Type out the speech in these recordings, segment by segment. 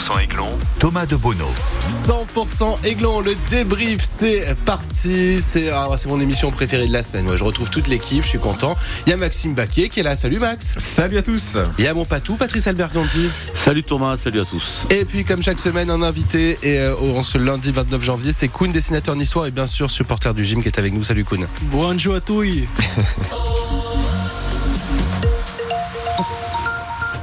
100% Aiglon, Thomas de Bono. 100% Aiglon, le débrief, c'est parti. C'est ah, c'est mon émission préférée de la semaine. je retrouve toute l'équipe, je suis content. Il y a Maxime Baquier qui est là. Salut Max. Salut à tous. Il y a mon patou, Patrice Alberganti. Salut Thomas, salut à tous. Et puis, comme chaque semaine, un invité. Et euh, ce lundi 29 janvier, c'est Koun, dessinateur niçois et bien sûr supporter du gym qui est avec nous. Salut Koun. Bonjour à tous.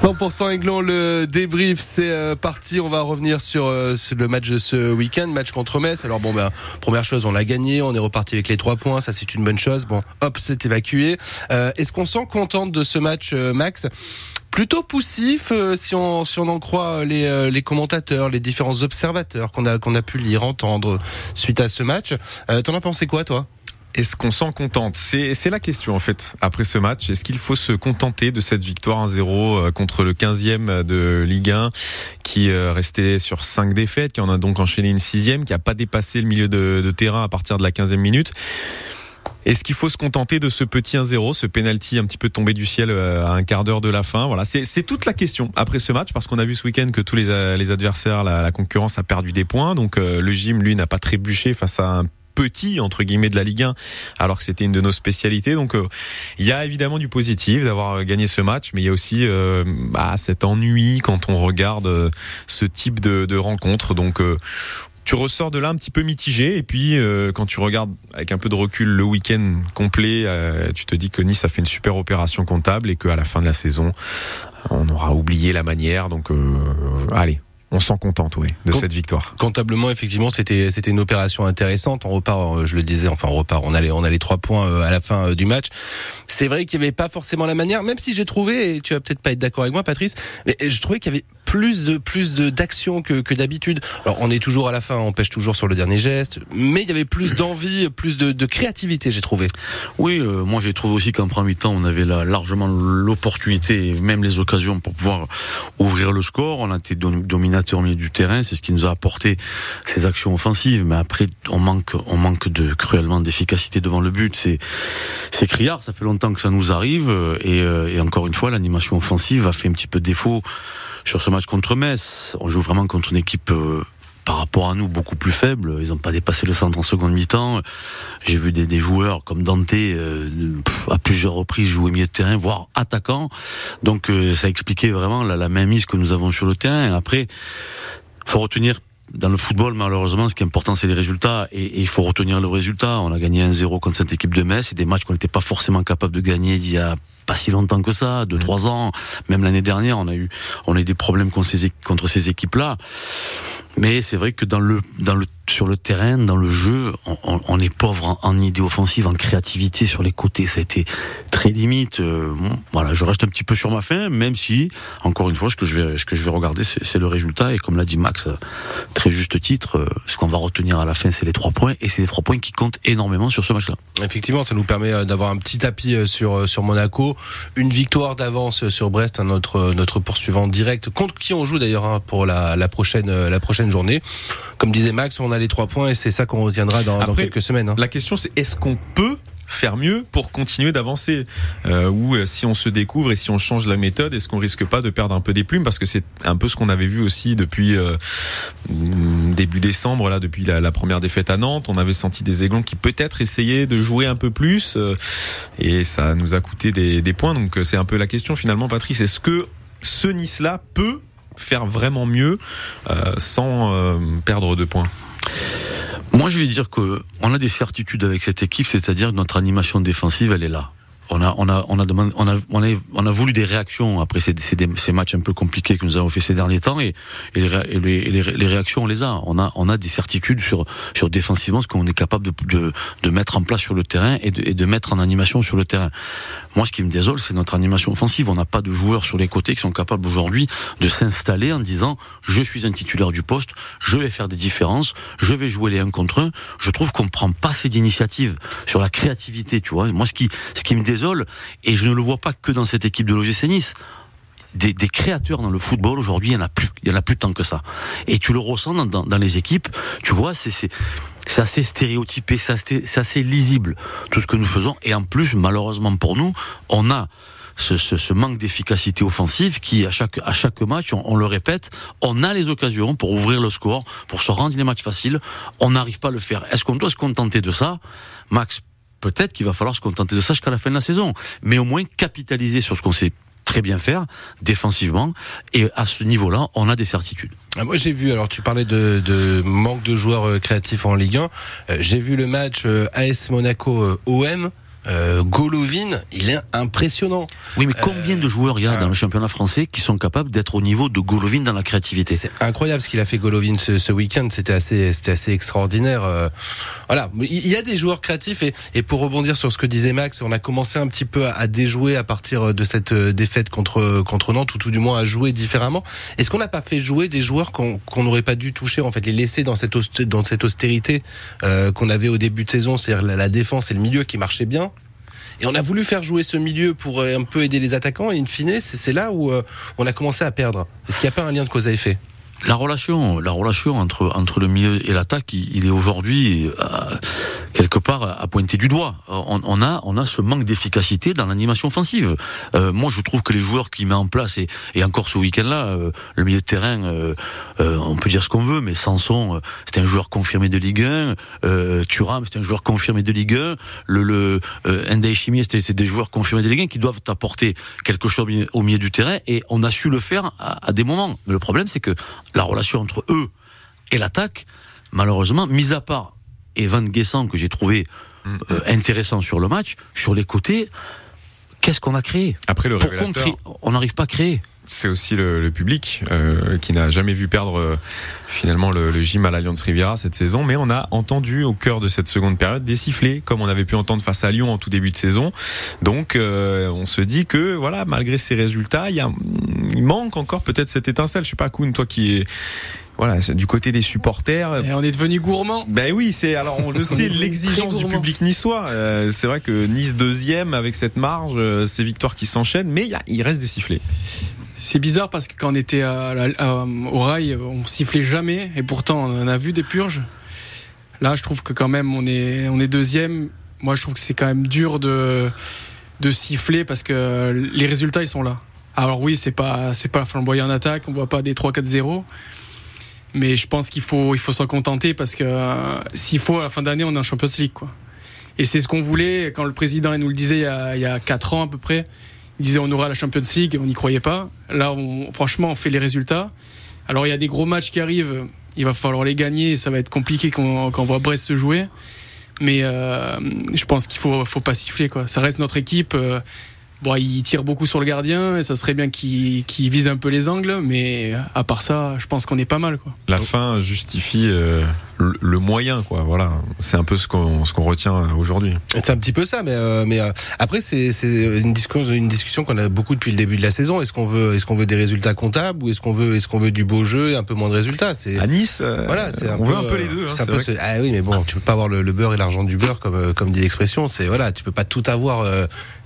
100% Aiglon, le débrief, c'est euh, parti. On va revenir sur, euh, le match de ce week-end, match contre Metz. Alors bon, ben, première chose, on l'a gagné, on est reparti avec les trois points, ça c'est une bonne chose. Bon, hop, c'est évacué. Euh, est-ce qu'on s'en contente de ce match, Max? Plutôt poussif si on si on en croit les, les commentateurs, les différents observateurs qu'on a qu'on a pu lire, entendre suite à ce match. T'en as pensé quoi toi? Est-ce qu'on s'en contente C'est la question en fait après ce match. Est-ce qu'il faut se contenter de cette victoire 1-0 euh, contre le 15e de Ligue 1 qui euh, restait sur 5 défaites, qui en a donc enchaîné une sixième, qui n'a pas dépassé le milieu de, terrain à partir de la 15e minute? Est-ce qu'il faut se contenter de ce petit 1-0, ce penalty un petit peu tombé du ciel euh, à un quart d'heure de la fin? Voilà, c'est toute la question après ce match, parce qu'on a vu ce week-end que tous les, les adversaires, la, la, concurrence a perdu des points. Donc le gym, lui, n'a pas trébuché face à un petit entre guillemets de la Ligue 1 alors que c'était une de nos spécialités donc euh, il y a évidemment du positif d'avoir gagné ce match mais il y a aussi euh, bah, cet ennui quand on regarde euh, ce type de, de rencontre donc tu ressors de là un petit peu mitigé et puis quand tu regardes avec un peu de recul le week-end complet, tu te dis que Nice a fait une super opération comptable et qu'à la fin de la saison, on aura oublié la manière. Donc allez, on s'en contente, oui, de cette victoire. Comptablement, effectivement, c'était c'était une opération intéressante. On repart, euh, je le disais, enfin on repart. On allait on a les trois points euh, à la fin euh, du match. C'est vrai qu'il n'y avait pas forcément la manière, même si j'ai trouvé, et tu vas peut-être pas être d'accord avec moi, Patrice, mais je trouvais qu'il y avait plus de plus de d'action que, que d'habitude. Alors on est toujours à la fin, on pêche toujours sur le dernier geste, mais il y avait plus d'envie, plus de, de créativité, j'ai trouvé. Oui, moi j'ai trouvé aussi qu'en premier temps, on avait largement l'opportunité et même les occasions pour pouvoir ouvrir le score. On a été dominé au milieu du terrain, c'est ce qui nous a apporté ces actions offensives. Mais après, on manque, on manque de cruellement d'efficacité devant le but. C'est, c'est criard. Ça fait longtemps que ça nous arrive. Et, euh, et encore une fois, l'animation offensive a fait un petit peu défaut sur ce match contre Metz. On joue vraiment contre une équipe euh, par rapport à nous beaucoup plus faible. Ils n'ont pas dépassé le centre en seconde mi-temps. J'ai vu des, des, joueurs comme Dante euh, à plusieurs reprises jouer milieu de terrain, voire attaquant. Donc euh, ça expliquait vraiment la, la mainmise que nous avons sur le terrain. Après, faut retenir dans le football, malheureusement, ce qui est important, c'est les résultats. Et, il faut retenir le résultat. On a gagné 1-0 contre cette équipe de Metz. C'est des matchs qu'on n'était pas forcément capable de gagner il y a pas si longtemps que ça, deux, mmh. trois ans. Même l'année dernière, on a eu, on a eu des problèmes contre ces, contre ces équipes-là. Mais c'est vrai que dans le, dans le, sur le terrain, dans le jeu, on, on est pauvre en, en, idée offensive, en créativité sur les côtés. Ça a été très limite. Euh, voilà, je reste un petit peu sur ma fin, même si, encore une fois, ce que je vais, ce que je vais regarder, c'est le résultat. Et comme l'a dit Max, très juste titre, euh, ce qu'on va retenir à la fin, c'est les trois points. Et c'est les trois points qui comptent énormément sur ce match-là. Effectivement, ça nous permet euh, d'avoir un petit tapis sur, sur Monaco, une victoire d'avance sur Brest, notre, notre poursuivant direct, contre qui on joue d'ailleurs hein, pour la, la prochaine, la prochaine journée. Comme disait Max, on a les trois points et c'est ça qu'on retiendra dans, quelques semaines. Hein. La question c'est est-ce qu'on peut faire mieux pour continuer d'avancer. Euh, ou euh, si on se découvre et si on change la méthode est-ce qu'on risque pas de perdre un peu des plumes? Parce que c'est un peu ce qu'on avait vu aussi depuis euh, début décembre là depuis la, première défaite à Nantes. On avait senti des aiglons qui peut-être essayaient de jouer un peu plus et ça nous a coûté des, des points. Donc c'est un peu la question finalement Patrice. Est-ce que ce Nice là peut faire vraiment mieux euh, sans euh, perdre de points? Moi, je vais dire que on a des certitudes avec cette équipe, c'est-à-dire que notre animation défensive, elle est là on a, on a, on a demandé, on a, on a, on a voulu des réactions après ces, ces, ces, matchs un peu compliqués que nous avons fait ces derniers temps et, et, les, les, réactions on les a. On a, on a des certitudes sur, sur défensivement ce qu'on est capable de, de, de, mettre en place sur le terrain et de, et de mettre en animation sur le terrain. Moi, ce qui me désole, c'est notre animation offensive. On n'a pas de joueurs sur les côtés qui sont capables aujourd'hui de s'installer en disant je suis un titulaire du poste, je vais faire des différences, je vais jouer les uns contre un. Je trouve qu'on prend pas assez d'initiative sur la créativité, tu vois. Moi, ce qui, ce qui me désole et je ne le vois pas que dans cette équipe de l'OGC Nice. Des, créateurs dans le football aujourd'hui, il y en a plus, il y en a plus tant que ça. Et tu le ressens dans, les équipes. Tu vois, c'est assez stéréotypé, c'est assez, lisible tout ce que nous faisons. Et en plus, malheureusement pour nous, on a ce, manque d'efficacité offensive qui, à chaque, à chaque match, on, on, le répète, on a les occasions pour ouvrir le score, pour se rendre les matchs faciles. On n'arrive pas à le faire. Est-ce qu'on doit se contenter de ça? Max, peut-être qu'il va falloir se contenter de ça jusqu'à la fin de la saison. Mais au moins capitaliser sur ce qu'on sait très bien faire défensivement. Et à ce niveau-là on a des certitudes. Ah, moi j'ai vu alors tu parlais de, de manque de joueurs euh, créatifs en Ligue 1 euh, j'ai vu le match euh, AS Monaco OM euh, Golovin, il est impressionnant. Oui, mais combien euh, de joueurs il y a dans le championnat français qui sont capables d'être au niveau de Golovin dans la créativité? C'est incroyable ce qu'il a fait Golovin ce, ce week-end. C'était assez, c'était assez extraordinaire. Euh, voilà, il y a des joueurs créatifs et, et, pour rebondir sur ce que disait Max, on a commencé un petit peu à, à déjouer à partir de cette euh, défaite contre contre Nantes ou tout du moins à jouer différemment. Est-ce qu'on n'a pas fait jouer des joueurs qu'on n'aurait pas dû toucher en fait, les laisser dans cette dans cette austérité euh, qu'on avait au début de saison, c'est-à-dire la, la défense et le milieu qui marchaient bien et on a voulu faire jouer ce milieu pour euh, un peu aider les attaquants. Et in fine, c'est là où euh, on a commencé à perdre. Est-ce qu'il n'y a pas un lien de cause à effet? La relation, la relation entre entre le milieu et l'attaque, il, est aujourd'hui euh, quelque part à pointer du doigt. On, on, a on a ce manque d'efficacité dans l'animation offensive. Euh, moi, je trouve que les joueurs qui met en place et, et encore ce week-end-là, euh, le milieu de terrain, euh, euh on peut dire ce qu'on veut, mais Sanson, c'était un joueur confirmé de Ligue 1. Euh, Thuram, c'était un joueur confirmé de Ligue 1. Le, le euh, c'était des joueurs confirmés de Ligue 1 qui doivent apporter quelque chose au milieu du terrain et on a su le faire à, à des moments. Mais le problème, c'est que la relation entre eux et l'attaque, malheureusement, mis à part Evan Guessant que j'ai trouvé mm. euh, intéressant sur le match, sur les côtés, qu'est-ce qu'on a créé Après le Pourquoi on n'arrive pas à créer c'est aussi le, le public euh, qui n'a jamais vu perdre euh, finalement le, le, gym à l'Alliance Riviera cette saison, mais on a entendu au cœur de cette seconde période des sifflets comme on avait pu entendre face à Lyon en tout début de saison. Donc euh, on se dit que voilà malgré ces résultats, il, y a, il manque encore peut-être cette étincelle. Je sais pas Koun, toi qui est voilà, du côté des supporters. Et on est devenu gourmand. Ben oui, c'est alors on le sait l'exigence du public niçois. Euh, c'est vrai que Nice deuxième avec cette marge, euh, ces victoires qui s'enchaînent, mais y a, il reste des sifflets. C'est bizarre parce que quand on était à, au rail, on sifflait jamais et pourtant on a vu des purges. Là, je trouve que quand même on est on est deuxième. Moi, je trouve que c'est quand même dur de de siffler parce que les résultats ils sont là. Alors oui, c'est pas c'est pas flamboyant en attaque, on voit pas des 3-4-0. Mais je pense qu'il faut il faut s'en contenter parce que euh, s'il faut à la fin d'année, on est en Champions League quoi. Et c'est ce qu'on voulait quand le président nous le disait il y a, il y a 4 ans à peu près il disait on aura la Champions League on n'y croyait pas. Là, on, franchement, on fait les résultats. Alors il y a des gros matchs qui arrivent, il va falloir les gagner, ça va être compliqué quand, quand on voit Brest jouer. Mais euh, je pense qu'il faut, faut pas siffler quoi. Ça reste notre équipe. Euh, Bon, il tire beaucoup sur le gardien et ça serait bien qu'il qu vise un peu les angles, mais à part ça, je pense qu'on est pas mal. Quoi. La fin justifie euh, le, le, moyen, quoi. Voilà, c'est un peu ce qu'on ce qu'on retient aujourd'hui. C'est un petit peu ça, mais euh, mais euh, après c'est c'est une discussion une discussion qu'on a beaucoup depuis le début de la saison. Est-ce qu'on veut est-ce qu'on veut des résultats comptables ou est-ce qu'on veut est-ce qu'on veut du beau jeu et un peu moins de résultats? C'est à Nice. Euh, voilà, c'est on peu, veut un peu les deux. Hein, c'est un peu ce, ah oui, mais bon, tu peux pas avoir le, le beurre et l'argent du beurre comme comme dit l'expression. C'est voilà, tu peux pas tout avoir.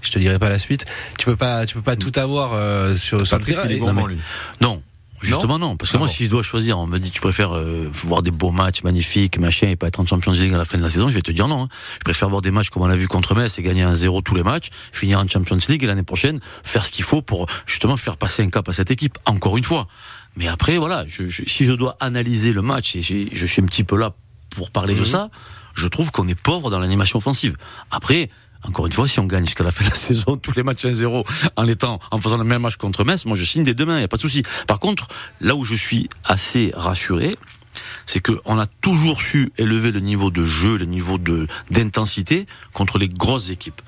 je te dirai pas la suite. Tu peux pas tu peux pas tout avoir sur sur le terrain. Non, mais, non, Justement non, parce que ah moi bon. si je dois choisir, on me dit tu préfères euh, voir des beaux matchs magnifiques, machin, et pas être en Champions League à la fin de la saison, je vais te dire non. Hein. Je préfère voir des matchs comme on a vu contre Metz et gagner un 0 tous les matchs, finir en Champions League et l'année prochaine faire ce qu'il faut pour justement faire passer un cap à cette équipe. Encore une fois. Mais après voilà, je, je, si je dois analyser le match et je suis un petit peu là pour parler mmh. de ça, je trouve qu'on est pauvre dans l'animation offensive. Après, encore une fois, si on gagne jusqu'à la fin de la saison, tous les matchs 1-0, en étant, en faisant le même match contre Metz, moi je signe dès demain, il n'y a pas de souci. Par contre, là où je suis assez rassuré, c'est qu'on a toujours su élever le niveau de jeu, le niveau d'intensité contre les grosses équipes.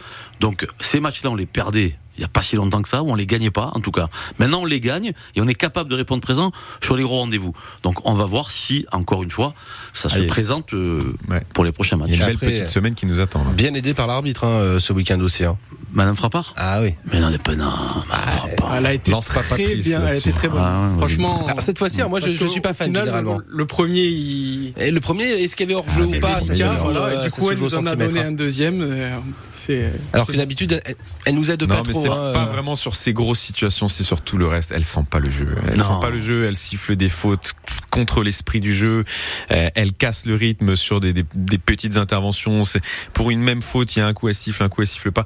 Donc ces matchs-là, on les perdait il n'y a pas si longtemps que ça, où on les gagnait pas, en tout cas. Maintenant, on les gagne et on est capable de répondre présent sur les gros rendez-vous. Donc, on va voir si, encore une fois, ça Allez. se présente euh, ouais. pour les prochains matchs. Il y a une belle petite semaine qui nous attend. Là. Bien aidé par l'arbitre hein, ce week-end aussi. Hein. Madame Frappard Ah oui. Mais non, pas non. Ah, elle a été Lance très bien. Elle a été très bonne. Ah, Franchement. Ah, cette fois-ci, moi, je, je suis pas fan final, généralement. Le, le premier, il... Et le premier, est-ce qu'il y avait hors jeu ou pas ça voilà, Du coup, elle nous en a donné un deuxième. Euh, Alors que d'habitude, elle nous aide pas trop. C'est pas vraiment sur ces grosses situations, c'est surtout le reste. Elles sentent pas le jeu. Elles non. sentent pas le jeu. Elles sifflent des fautes contre l'esprit du jeu. Elles cassent le rythme sur des, des, des petites interventions. Pour une même faute, il y a un coup à siffle, un coup à siffle pas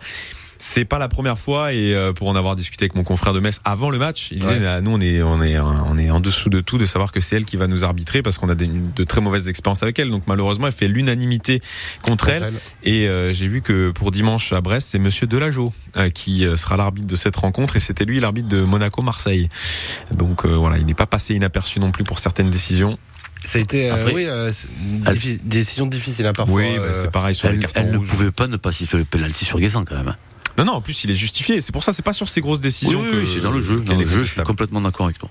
c'est pas la première fois et euh, pour en avoir discuté avec mon confrère de Metz avant le match, il disait nous on est on est on est en dessous de tout de savoir que c'est elle qui va nous arbitrer parce qu'on a des, de très mauvaises expériences avec elle. Donc malheureusement, elle fait l'unanimité contre, elle. Et euh, j'ai vu que pour dimanche à Brest, c'est Monsieur Delageau euh, qui sera l'arbitre de cette rencontre et c'était lui l'arbitre de Monaco-Marseille. Donc voilà, il n'est pas passé inaperçu non plus pour certaines décisions. Ça a été oui, une décision difficile hein, parfois. Oui, bah, c'est pareil sur elle, les cartons Elle rouges. ne pouvait pas ne pas siffler le penalty sur Guessant quand même. Non, non, en plus, il est justifié. C'est pour ça, c'est pas sur ces grosses décisions. Oui, oui, c'est dans le jeu. Dans le jeu, je suis complètement d'accord avec toi.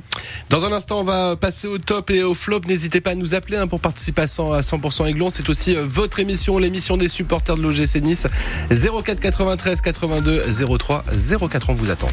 Dans un instant, on va passer au top et au flop. N'hésitez pas à nous appeler hein, pour participer à 100% Aiglon. C'est aussi euh, votre émission, l'émission des supporters de l'OGC Nice. 04 93 82 03 04. On vous attend.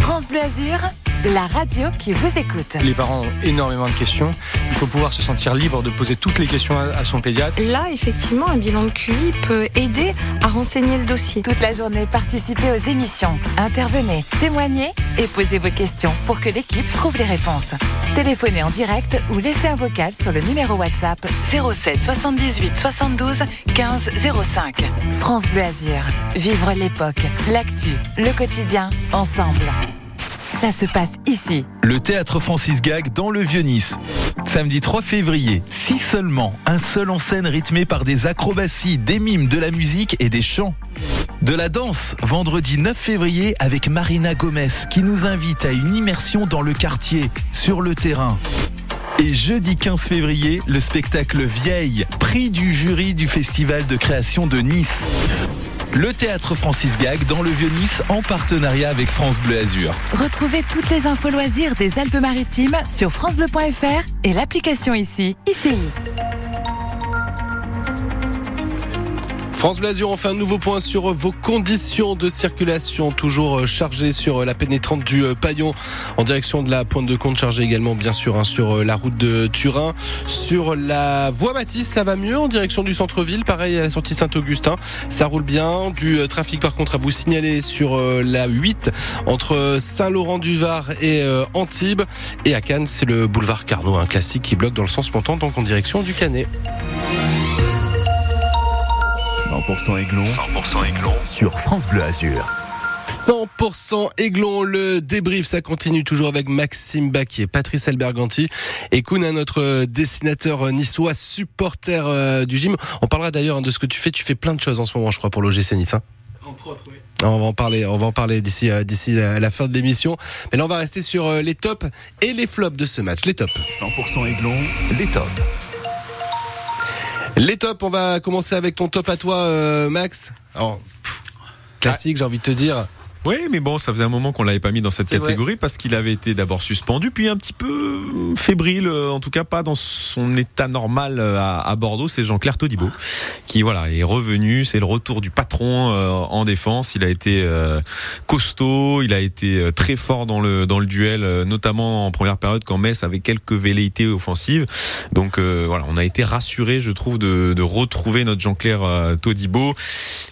France Bleu Azur, la radio qui vous écoute. Les parents ont énormément de questions. Il faut pouvoir se sentir libre de poser toutes les questions à son pédiatre. Là, effectivement, un bilan de QI peut aider à renseigner le dossier. Toute la journée, participez aux émissions, intervenez, témoignez et posez vos questions pour que l'équipe trouve les réponses. Téléphonez en direct ou laissez un vocal sur le numéro WhatsApp 07 78 72 15 05. France Bleu Azur. Vivre l'époque, l'actu, le quotidien, ensemble. Ça se passe ici. Le théâtre Francis Gag dans le Vieux-Nice. Samedi 3 février, si seulement, un seul en scène rythmé par des acrobaties, des mimes, de la musique et des chants. De la danse, vendredi 9 février avec Marina Gomez qui nous invite à une immersion dans le quartier, sur le terrain. Et jeudi 15 février, le spectacle Vieille, prix du jury du Festival de création de Nice. Le théâtre Francis Gag dans le Vieux-Nice en partenariat avec France Bleu Azur. Retrouvez toutes les infos loisirs des Alpes-Maritimes sur FranceBleu.fr et l'application ici, ICI. France Blasure, on fait un nouveau point sur vos conditions de circulation, toujours chargées sur la pénétrante du Paillon en direction de la pointe de compte, chargée également bien sûr hein, sur la route de Turin. Sur la voie Matisse, ça va mieux en direction du centre-ville, pareil à la sortie Saint-Augustin, ça roule bien. Du trafic par contre à vous signaler sur la 8 entre Saint-Laurent-du-Var et Antibes. Et à Cannes, c'est le boulevard Carnot, un classique qui bloque dans le sens montant, donc en direction du Canet. 100% Aiglon. 100% Aiglon. Sur France Bleu Azur. 100% Aiglon, le débrief, ça continue toujours avec Maxime Baquier, Patrice Alberganti et Kouna, notre dessinateur niçois, supporter euh, du gym. On parlera d'ailleurs de ce que tu fais. Tu fais plein de choses en ce moment, je crois, pour l'OGC Nice. Hein Entre autres, oui. On va en parler, on va en parler d'ici euh, d'ici la, la, fin de l'émission. Mais là, on va rester sur euh, les tops et les flops de ce match. Les tops. 100% Aiglon, les tops. Les tops, on va commencer avec ton top à toi, euh, Max. Alors, classique, j'ai envie de te dire. Oui, mais bon, ça faisait un moment qu'on l'avait pas mis dans cette catégorie vrai. parce qu'il avait été d'abord suspendu, puis un petit peu fébrile, en tout cas pas dans son état normal à, à Bordeaux. C'est Jean-Claire Todibo qui voilà est revenu. C'est le retour du patron euh, en défense. Il a été euh, costaud, il a été euh, très fort dans le dans le duel, euh, notamment en première période quand Metz avait quelques velléités offensives. Donc euh, voilà, on a été rassuré, je trouve, de, de retrouver notre Jean-Claire Todibo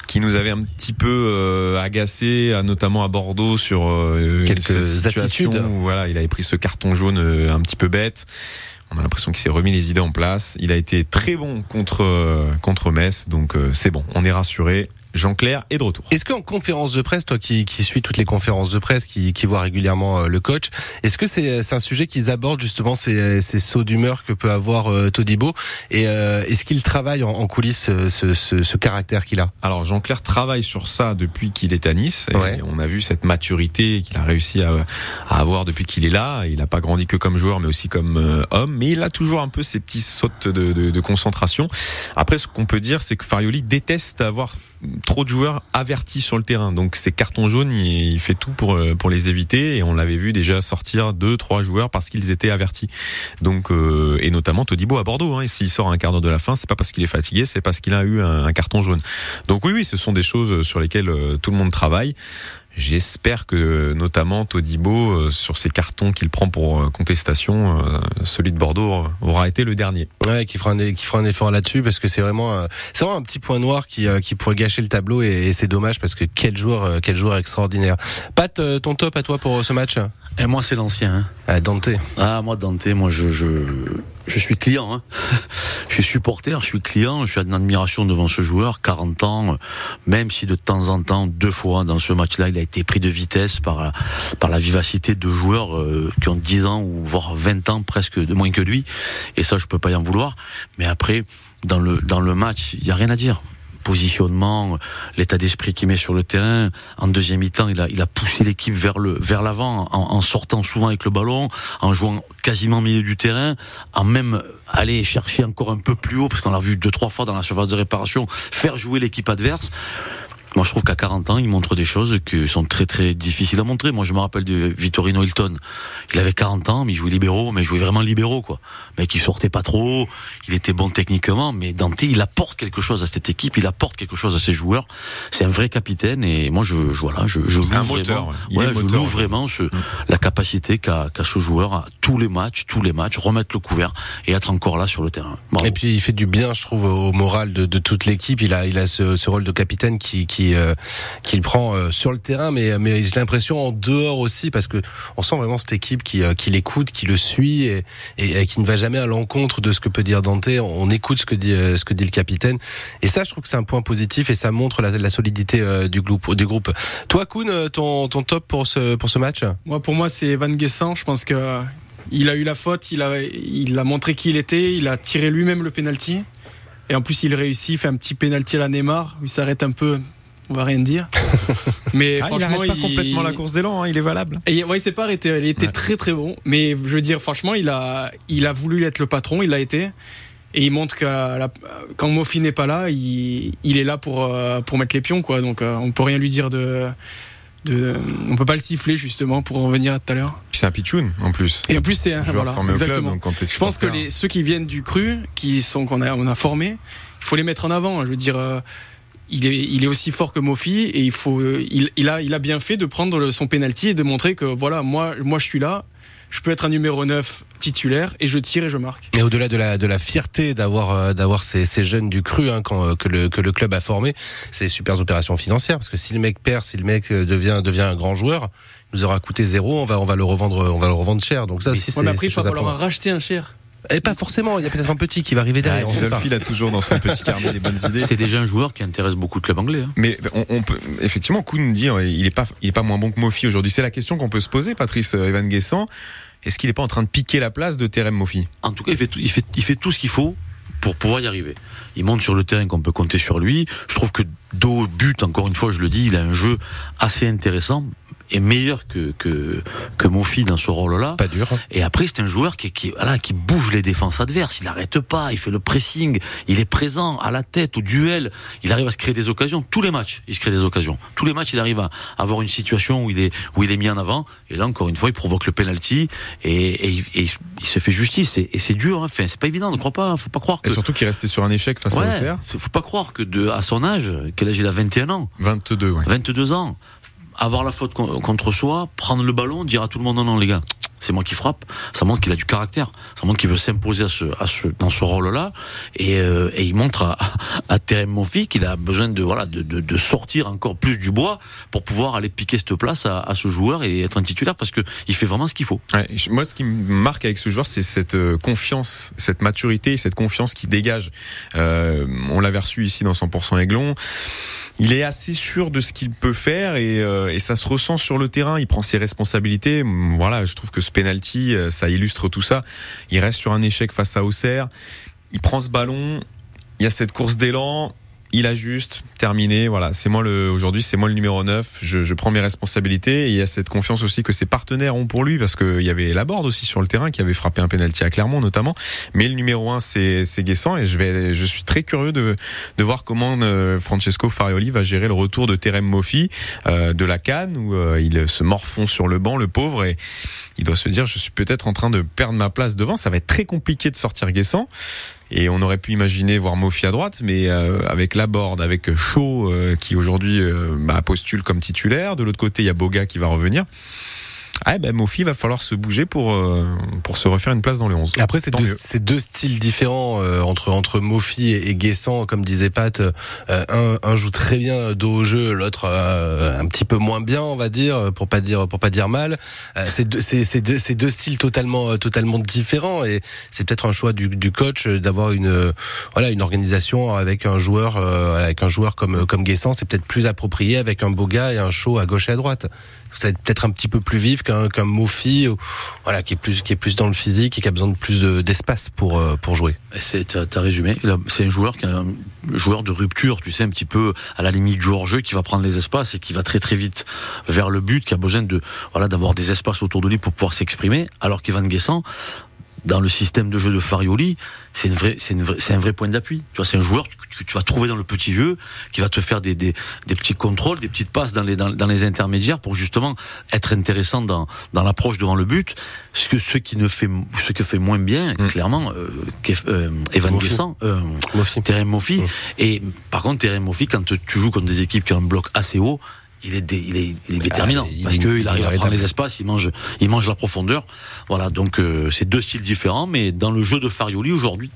qui nous avait un petit peu agacé, notamment notamment à Bordeaux sur euh, quelques attitudes où voilà, il avait pris ce carton jaune euh, un petit peu bête. On a l'impression qu'il s'est remis les idées en place. Il a été très bon contre euh, contre Metz, donc euh, c'est bon. On est rassuré. Jean-Claire est de retour. Est-ce qu'en conférence de presse, toi qui, qui suis toutes les conférences de presse, qui, qui vois régulièrement euh, le coach, est-ce que c'est un sujet qu'ils abordent justement ces, ces sauts d'humeur que peut avoir euh, Todibo Et euh, est-ce qu'il travaille en, en coulisses ce, ce, ce caractère qu'il a? Alors Jean-Claire travaille sur ça depuis qu'il est à Nice. Et Ouais. On a vu cette maturité qu'il a réussi à, à avoir depuis qu'il est là. Il n'a pas grandi que comme joueur, mais aussi comme homme. Mais il a toujours un peu ces petits sautes de, de, de concentration. Après, ce qu'on peut dire, c'est que Farioli déteste avoir trop de joueurs avertis sur le terrain. Donc ces cartons jaunes, il, fait tout pour euh, pour les éviter. Et on l'avait vu déjà sortir deux, trois joueurs parce qu'ils étaient avertis. Donc euh, et notamment Todibo à Bordeaux. Hein, et s'il sort un quart d'heure de la fin, c'est pas parce qu'il est fatigué, c'est parce qu'il a eu un, un carton jaune. Donc oui, oui, ce sont des choses sur lesquelles euh, tout le monde travaille. J'espère que notamment Todibo, euh, sur ces cartons qu'il prend pour euh, contestation, euh, celui de Bordeaux aura été le dernier. Ouais, qui fera un, qui fera un effort là-dessus parce que c'est vraiment, euh, c'est vraiment un petit point noir qui, euh, qui pourrait gâcher le tableau et, et c'est dommage parce que quel joueur, euh, quel joueur extraordinaire. Pat, euh, ton top à toi pour ce match? Et moi, c'est l'ancien. Hein. ah, Dante. Ah, moi, Dante, moi, je, je, je suis client, hein. je suis supporter, je suis client, je suis en admiration devant ce joueur, 40 ans, même si de temps en temps, deux fois dans ce match-là, il a été pris de vitesse par la, par la vivacité de joueurs euh, qui ont 10 ans ou voire 20 ans presque de moins que lui, et ça je peux pas y en vouloir. Mais après, dans le dans le match, il y a rien à dire positionnement, l'état d'esprit qu'il met sur le terrain. En deuxième mi-temps, il a, il a poussé l'équipe vers le vers l'avant en, sortant souvent avec le ballon, en jouant quasiment au milieu du terrain, en même aller chercher encore un peu plus haut parce qu'on l'a vu deux trois fois dans la surface de réparation, faire jouer l'équipe adverse. Moi, je trouve qu'à 40 ans, il montre des choses qui sont très très difficiles à montrer. Moi, je me rappelle de Vittorino Hilton. Il avait 40 ans, mais il jouait libéraux, mais il jouait vraiment libéraux, quoi. Mais qui sortait pas trop. Il était bon techniquement, mais Dante, il apporte quelque chose à cette équipe. Il apporte quelque chose à ses joueurs. C'est un vrai capitaine, et moi, je, je voilà, je, je loue vraiment, ouais, je loue vraiment ce, la capacité qu'a qu ce joueur à tous les matchs, tous les matchs, remettre le couvert et être encore là sur le terrain. Bravo. Et puis, il fait du bien, je trouve, au moral de, de toute l'équipe. Il a, il a ce, ce rôle de capitaine qui, qui euh, qu'il prend euh, sur le terrain, mais mais j'ai l'impression en dehors aussi parce que on sent vraiment cette équipe qui euh, qui l'écoute, qui le suit et, et, et, qui ne va jamais à l'encontre de ce que peut dire Dante. On écoute ce que dit ce que dit le capitaine et ça, je trouve que c'est un point positif et ça montre la, la solidité du groupe du groupe. Toi, Kuhn, ton ton top pour ce pour ce match? Moi, pour moi, c'est Van Guessant. Je pense que il a eu la faute, il a, il a montré qui il était, il a tiré lui-même le penalty. Et en plus, il réussit, il fait un petit penalty à la Neymar, il s'arrête un peu, on va rien dire. Mais ah, franchement, il, pas complètement la course d'élan, hein, il est valable. Et ouais, il s'est pas arrêté, il était ouais. très très bon. Mais je veux dire, franchement, il a, il a voulu être le patron, il l'a été. Et il montre que la, quand Mofi n'est pas là, il, il, est là pour, pour mettre les pions, quoi. Donc, on peut rien lui dire de. De, on peut pas le siffler justement pour en revenir tout à l'heure. C'est un pitchoun en plus. Et en plus c'est un voilà, exactement. Club, je pense que les, ceux qui viennent du cru, qui sont qu'on a on a formé, il faut les mettre en avant. Je veux dire, euh, il est, il est aussi fort que Mofi et il faut, il, il, a, il a bien fait de prendre son penalty et de montrer que voilà, moi, moi je suis là, je peux être un numéro 9 titulaire et je tire et je marque. Et au-delà de la, de la fierté d'avoir, euh, d'avoir ces, ces jeunes du cru hein, quand, que, le, que le club a formé, c'est des super opérations financières parce que si le mec perd, si le mec devient, devient un grand joueur, il nous aura coûté zéro, on va, on va le revendre, on va le revendre cher. Donc ça aussi, c'est. après, il va falloir racheter un cher. Et pas forcément, il y a peut-être un petit qui va arriver derrière. Ah, il a toujours dans son petit carnet des bonnes idées. C'est déjà un joueur qui intéresse beaucoup de clubs anglais. Hein. Mais on, on, peut effectivement Kuhn dit il est pas il est pas moins bon que Mofi aujourd'hui. C'est la question qu'on peut se poser, Patrice Evan Guessant. Est-ce qu'il n'est pas en train de piquer la place de Terem Mofi En tout cas, il fait tout, il fait, il fait tout ce qu'il faut pour pouvoir y arriver. Il monte sur le terrain qu'on peut compter sur lui. Je trouve que dos but, encore une fois, je le dis, il a un jeu assez intéressant est meilleur que que que Mofi dans ce rôle-là. Pas dur. Hein. Et après c'est un joueur qui qui voilà qui bouge les défenses adverses. Il n'arrête pas, il fait le pressing, il est présent à la tête au duel. Il arrive à se créer des occasions. Tous les matchs, il se crée des occasions. Tous les matchs, il arrive à avoir une situation où il est où il est mis en avant. Et là encore une fois, il provoque le penalty et, et, et il se fait justice. Et, et c'est dur. Hein. Enfin, c'est pas évident. Ne crois pas. Faut pas croire. Que... Et surtout qu'il restait sur un échec face ouais, à Auxerre. Faut pas croire que de à son âge, quel âge il a? 21 ans. 22. Ouais. 22 ans avoir la faute contre soi, prendre le ballon, dire à tout le monde non, non, les gars, c'est moi qui frappe. Ça montre qu'il a du caractère. Ça montre qu'il veut s'imposer dans ce rôle-là. Et, euh, il montre à, à Terem Monfi qu'il a besoin de, sortir encore plus du bois pour pouvoir aller piquer cette place à, ce joueur et être un titulaire parce que il fait vraiment ce qu'il faut. Moi, ce qui me marque avec ce joueur, c'est cette euh, confiance, cette maturité et cette confiance qui dégage. Euh, on l'avait reçu ici dans 100% Aiglon il est assez sûr de ce qu'il peut faire et, et, ça se ressent sur le terrain. Il prend ses responsabilités. Voilà, je trouve que ce penalty, ça illustre tout ça. Il reste sur un échec face à Auxerre. Il prend ce ballon. Il y a cette course d'élan il ajuste, terminé. Voilà, c'est moi le aujourd'hui, c'est moi le numéro 9. Je, je, prends mes responsabilités et il y a cette confiance aussi que ses partenaires ont pour lui parce qu'il y avait Laborde aussi sur le terrain qui avait frappé un penalty à Clermont notamment. Mais le numéro 1 c'est c'est Guessant et je vais je suis très curieux de de voir comment euh, Francesco Farioli va gérer le retour de Terem Moffi euh, de la Cannes où euh, il se morfond sur le banc le pauvre et il doit se dire je suis peut-être en train de perdre ma place devant. Ça va être très compliqué de sortir Guessant. Et on aurait pu imaginer voir Mofi à droite, mais euh, avec Laborde, avec Shaw euh, qui aujourd'hui euh, bah, postule comme titulaire. De l'autre côté, il y a Boga qui va revenir. Ah ben Mofi va falloir se bouger pour euh, pour se refaire une place dans les 11. Après, c'est deux, c'est deux styles différents euh, entre entre Mofi et, et Guessant, comme disait Pat. euh, un, un joue très bien dos au jeu, l'autre euh, un petit peu moins bien, on va dire, pour pas dire pour pas dire mal. Euh, c'est deux, c'est, c'est deux, c'est deux styles totalement euh, totalement différents et c'est peut-être un choix du, du coach d'avoir une voilà une organisation avec un joueur euh, avec un joueur comme comme Guessant, c'est peut-être plus approprié avec un beau gars et un show à gauche et à droite. Ça va être peut-être un petit peu plus vif qu'un Mofi, ou- voilà, qui est plus qui est plus dans le physique et qui a besoin de plus de- d'espace pour euh, pour jouer. C'est, t'as, résumé. A- C'est un joueur qui est un joueur de rupture, tu sais, un petit peu à la limite du hors-jeu, qui va prendre les espaces et qui va très très vite vers le but, qui a besoin de, voilà, d'avoir des espaces autour de lui pour pouvoir s'exprimer. Alors qu'Evan Guessant, dans le système de jeu de Farioli, c'est une vraie, c'est une vraie- c'est un vrai point d'appui. Tu vois, c'est un joueur que tu, vas trouver dans le petit jeu, qui va te faire des, des, des petits contrôles, des petites passes dans les, dans, dans les intermédiaires pour justement être intéressant dans, dans l'approche devant le but. Ce que, ce qui ne fait, ce que fait moins bien, Mm. clairement, euh, euh, Evan Mofi. Guessant, euh, Mofi. Terem. Mm. Et par contre, Terem Mofi, quand tu joues contre des équipes qui ont un bloc assez haut, il est, dé- il est, il est déterminant Ah, il parce qu'il il arrive à prendre les espaces, il mange, il mange la profondeur. Voilà, donc euh, c'est deux styles différents, mais dans le jeu de Farioli aujourd'hui,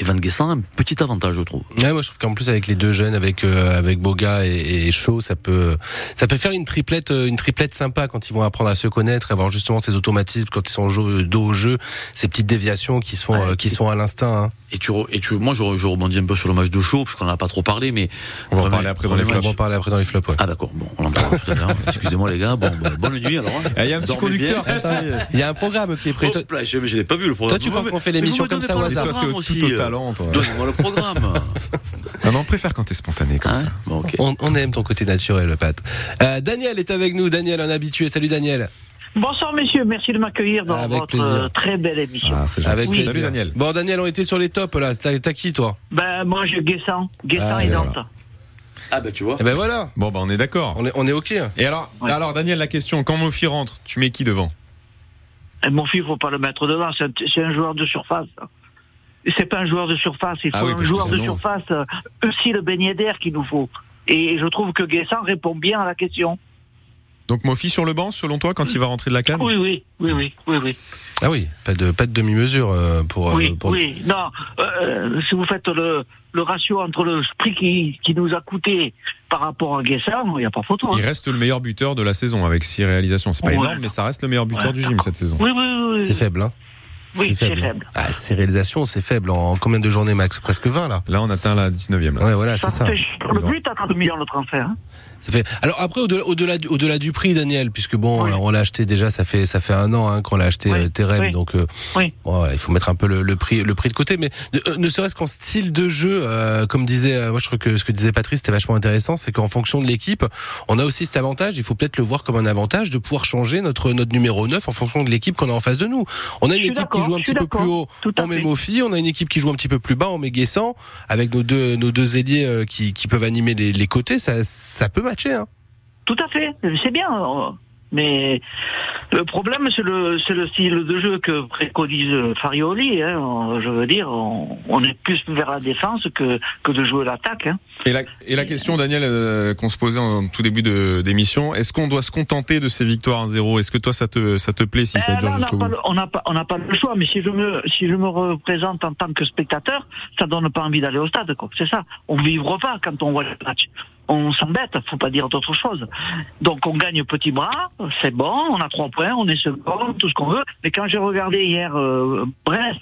Evan Guessant a un petit avantage, je trouve. Ouais, moi je trouve qu'en plus avec les deux jeunes, avec euh, avec Boga et, et Shaw, ça peut ça peut faire une triplette euh, une triplette sympa quand ils vont apprendre à se connaître, avoir justement ces automatismes quand ils sont au jeu, dos au jeu, ces petites déviations qui Ouais, euh, qui et- se font à l'instinct. Hein. Et tu, et tu, moi, je, re- je rebondis un peu sur le match de show, parce qu'on n'en a pas trop parlé, mais On va en parler après dans les premier On va flashs. en parler après dans les flops. ouais. Ah d'accord, bon, on en parlera tout à l'heure. Excusez-moi les gars, bon, bah, bonne nuit alors. hein. Ah, Il y a un petit conducteur, tu sais. Il y a un programme qui est prêt. Hop là, je, je l'ai pas vu le programme. Toi, tu crois qu'on fait l'émission comme ça au hasard tout euh. Talent. toi. Donnez-moi le programme. Non, on préfère quand t'es spontané comme Hein ça. Bon, on, on aime ton côté naturel, Pat. Euh, Daniel est avec nous. Daniel, un habitué. Salut Daniel. Bonsoir messieurs, merci de m'accueillir dans Avec votre plaisir. euh, très belle émission. Ah. Avec Oui. Salut Daniel. Bon Daniel, on était sur les tops là. T'as qui toi? Ben moi je Guessant, Guessant Ah, et et. Ah bah tu vois. Eh ben voilà. Bon, bah on est d'accord. On est on est ok. Et alors, Ouais. alors Daniel, la question, quand Mofi rentre, tu mets qui devant? Et mon fils, faut pas le mettre devant, c'est un, c'est un joueur de surface. C'est pas un joueur de surface, il faut Ah oui, un joueur de surface euh, aussi le beignet d'air qu'il nous faut. Et je trouve que Guessant répond bien à la question. Donc Mofi sur le banc, selon toi, quand il va rentrer de la canne Oui, oui, oui, oui, oui, oui. Ah oui, pas de pas de demi-mesure euh, pour. euh, Oui, pour- oui, non. euh, si vous faites le, le ratio entre le prix qui, qui nous a coûté par rapport à Guessant, il n'y a pas photo. hein. Il reste le meilleur buteur de la saison avec six réalisations. C'est pas Ouais. énorme, mais ça reste le meilleur buteur Ouais. du gym cette saison. Oui, oui, oui. oui. C'est faible, hein Oui, c'est faible. Ah, ces réalisations, c'est faible. En combien de journées max? Presque 20 là. Là, on atteint la 19e. Là. Ouais, voilà, c'est Ça le but à 30 millions de transfert. hein. Ça fait. Alors après, au-delà, au-delà, du, au-delà du prix, Daniel, puisque bon, Oui. on l'a acheté déjà, ça fait ça fait un an hein, qu'on l'a acheté Oui. euh, Terem, Oui. donc euh, Oui. bon, il faut mettre un peu le, le prix le prix de côté. Mais ne, euh, ne serait-ce qu'en style de jeu, euh, comme disait, euh, moi je trouve que ce que disait Patrice, c'était vachement intéressant, c'est qu'en fonction de l'équipe, on a aussi cet avantage. Il faut peut-être le voir comme un avantage de pouvoir changer notre notre numéro 9 en fonction de l'équipe qu'on a en face de nous. On a une équipe qui joue un petit peu plus haut. Tout à on a une équipe qui joue un petit peu plus bas, on met Guessant, avec nos deux nos deux ailiers euh, qui, qui peuvent animer les, les côtés. Ça ça peut matcher. Hein. Tout à fait, c'est bien. euh, Mais le problème, c'est le, c'est le style de jeu que préconise Farioli. Hein. Je veux dire, on, on est plus vers la défense que, que de jouer l'attaque. Hein. Et la, et la question, Daniel, euh, qu'on se posait en tout début de- d'émission, est-ce qu'on doit se contenter de ces victoires 1-0 Est-ce que toi, ça te, ça te plaît si ça Eh dure ben, jusqu'au on n'a bout pas, le- on n'a pas, on n'a pas le choix. Mais si je me, si je me représente en tant que spectateur, ça donne pas envie d'aller au stade. quoi. C'est ça. On vivre pas quand on voit le match. On s'embête. Faut pas dire d'autre chose. Donc on gagne petit bras, c'est bon. On a trois points, on est second, tout ce qu'on veut. Mais quand j'ai regardé hier euh, Brest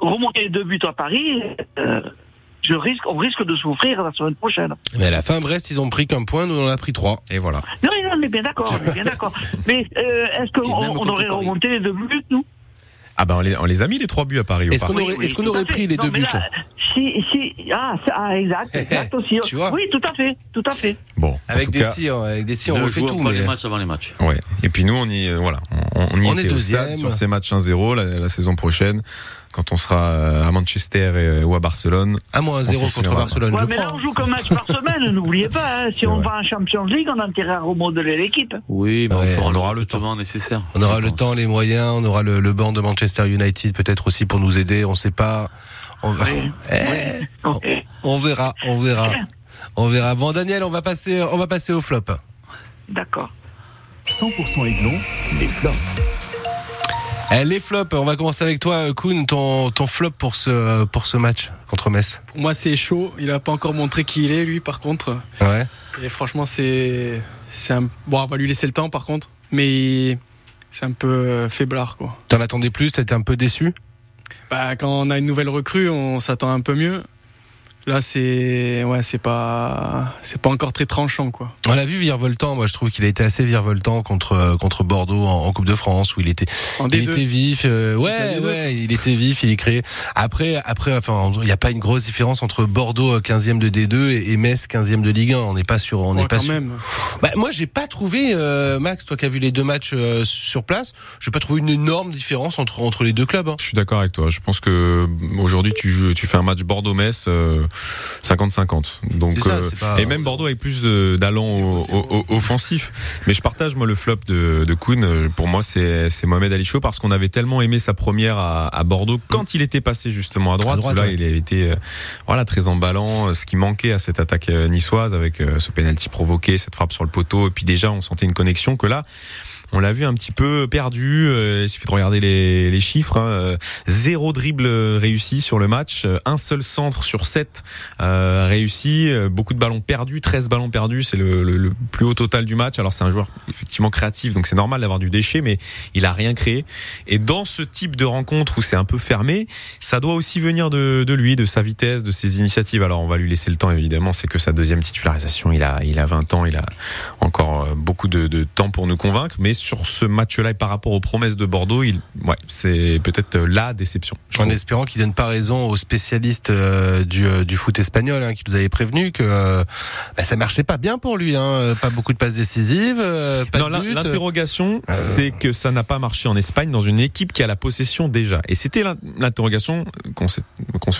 remonter les deux buts à Paris. euh, je risque, on risque de souffrir la semaine prochaine. Mais à la fin, Brest, ils ont pris qu'un point, nous on en a pris trois. Et voilà. Non, non, on est bien d'accord, on est bien d'accord. Mais euh, est-ce qu'on aurait remonté les deux buts, nous? Ah ben on les, on les a mis les trois buts à Paris. Est-ce qu'on aurait, est-ce qu'on tout aurait pris les Non, deux buts là, si, si, ah, ça- ah, exact, exact aussi. Tu vois Oui, tout à fait, tout à fait. Bon, Avec des si, avec des si, on refait tout. Mais... les matchs avant les matchs. Ouais. Et puis nous, on y, euh, voilà, on, on y On est au stade deuxième. sur ces matchs 1-0 la, la saison prochaine, quand on sera euh, à Manchester et, ou à Barcelone. À moins s'en 0 contre souviendra. Barcelone, Ouais, je mais crois. là, on joue qu'un match par semaine, n'oubliez pas. hein. Si on vrai. va en Champions League, on a intérêt à remodeler l'équipe. Oui, mais Ouais. on, aura le temps. temps nécessaire. On aura le pense. temps, les moyens, on aura le, le banc de Manchester United peut-être aussi pour nous aider, on sait pas. On, va- Eh, on verra, on verra. On verra. Bon Daniel, on va passer on va passer au flop. D'accord. 100% Aiglon, les flops. Eh, les flops, on va commencer avec toi, Kuhn. Ton, ton flop pour ce, pour ce match contre Metz Pour moi, c'est chaud. Il a pas encore montré qui il est, lui, par contre. Ouais. Et franchement, c'est. c'est un... Bon, on va lui laisser le temps, par contre. Mais c'est un peu faiblard, quoi. T'en attendais plus? T'étais un peu déçu? Bah, quand on a une nouvelle recrue, on s'attend un peu mieux. Là, c'est ouais, c'est pas c'est pas encore très tranchant quoi. On l'a vu virevoltant. Moi, je trouve qu'il a été assez virevoltant contre euh, contre Bordeaux en, en Coupe de France où il était En il D2. était vif. euh, ouais, Il était D2. ouais, il était vif. Il est créé. Après, après, enfin, il n'y a pas une grosse différence entre Bordeaux euh, 15e de D2 et, et Metz 15e de Ligue 1. On n'est pas sur. On n'est Ouais, pas même. Bah, moi, j'ai pas trouvé euh, Max, toi qui as vu les deux matchs euh, sur place, j'ai pas trouvé une énorme différence entre entre les deux clubs. hein. Je suis d'accord avec toi. Je pense que aujourd'hui tu joues, tu fais un match Bordeaux-Metz euh, 50-50. Donc ça, euh, pas- et même Bordeaux avec plus d'allant offensif. Mais je partage moi le flop de, de Kuhn. Pour moi c'est Mohamed Ali Chaud parce qu'on avait tellement aimé sa première à, à Bordeaux quand il était passé justement à droite. À droite, où là ouais. il avait été euh, voilà très emballant. euh, Ce qui manquait à cette attaque niçoise avec euh, ce penalty provoqué, cette frappe sur le poteau. Et puis déjà on sentait une connexion que là. On l'a vu un petit peu perdu. euh, il suffit de regarder les, les chiffres. hein, euh, zéro dribble réussi sur le match. euh, Un seul centre sur sept euh, réussi. Beaucoup de ballons perdus. 13 ballons perdus. C'est le, le- le plus haut total du match. Alors c'est un joueur effectivement créatif. Donc c'est normal d'avoir du déchet. Mais il a rien créé. Et dans ce type de rencontre où c'est un peu fermé, ça doit aussi venir de, de lui, de sa vitesse, de ses initiatives. Alors on va lui laisser le temps évidemment. C'est que sa deuxième titularisation. Il a, il a 20 ans. Il a encore beaucoup de, de temps pour nous convaincre. Mais sur ce match-là et par rapport aux promesses de Bordeaux, il, ouais, c'est peut-être euh, la déception. En trouve. espérant qu'il donne pas raison aux spécialistes euh, du, euh, du foot espagnol hein, qui nous avaient prévenu que euh, bah, ça marchait pas bien pour lui. Hein. Pas beaucoup de passes décisives, euh, pas Non, de l'in- but. l'interrogation, Euh. c'est que ça n'a pas marché en Espagne dans une équipe qui a la possession déjà. Et c'était l'in- l'interrogation qu'on se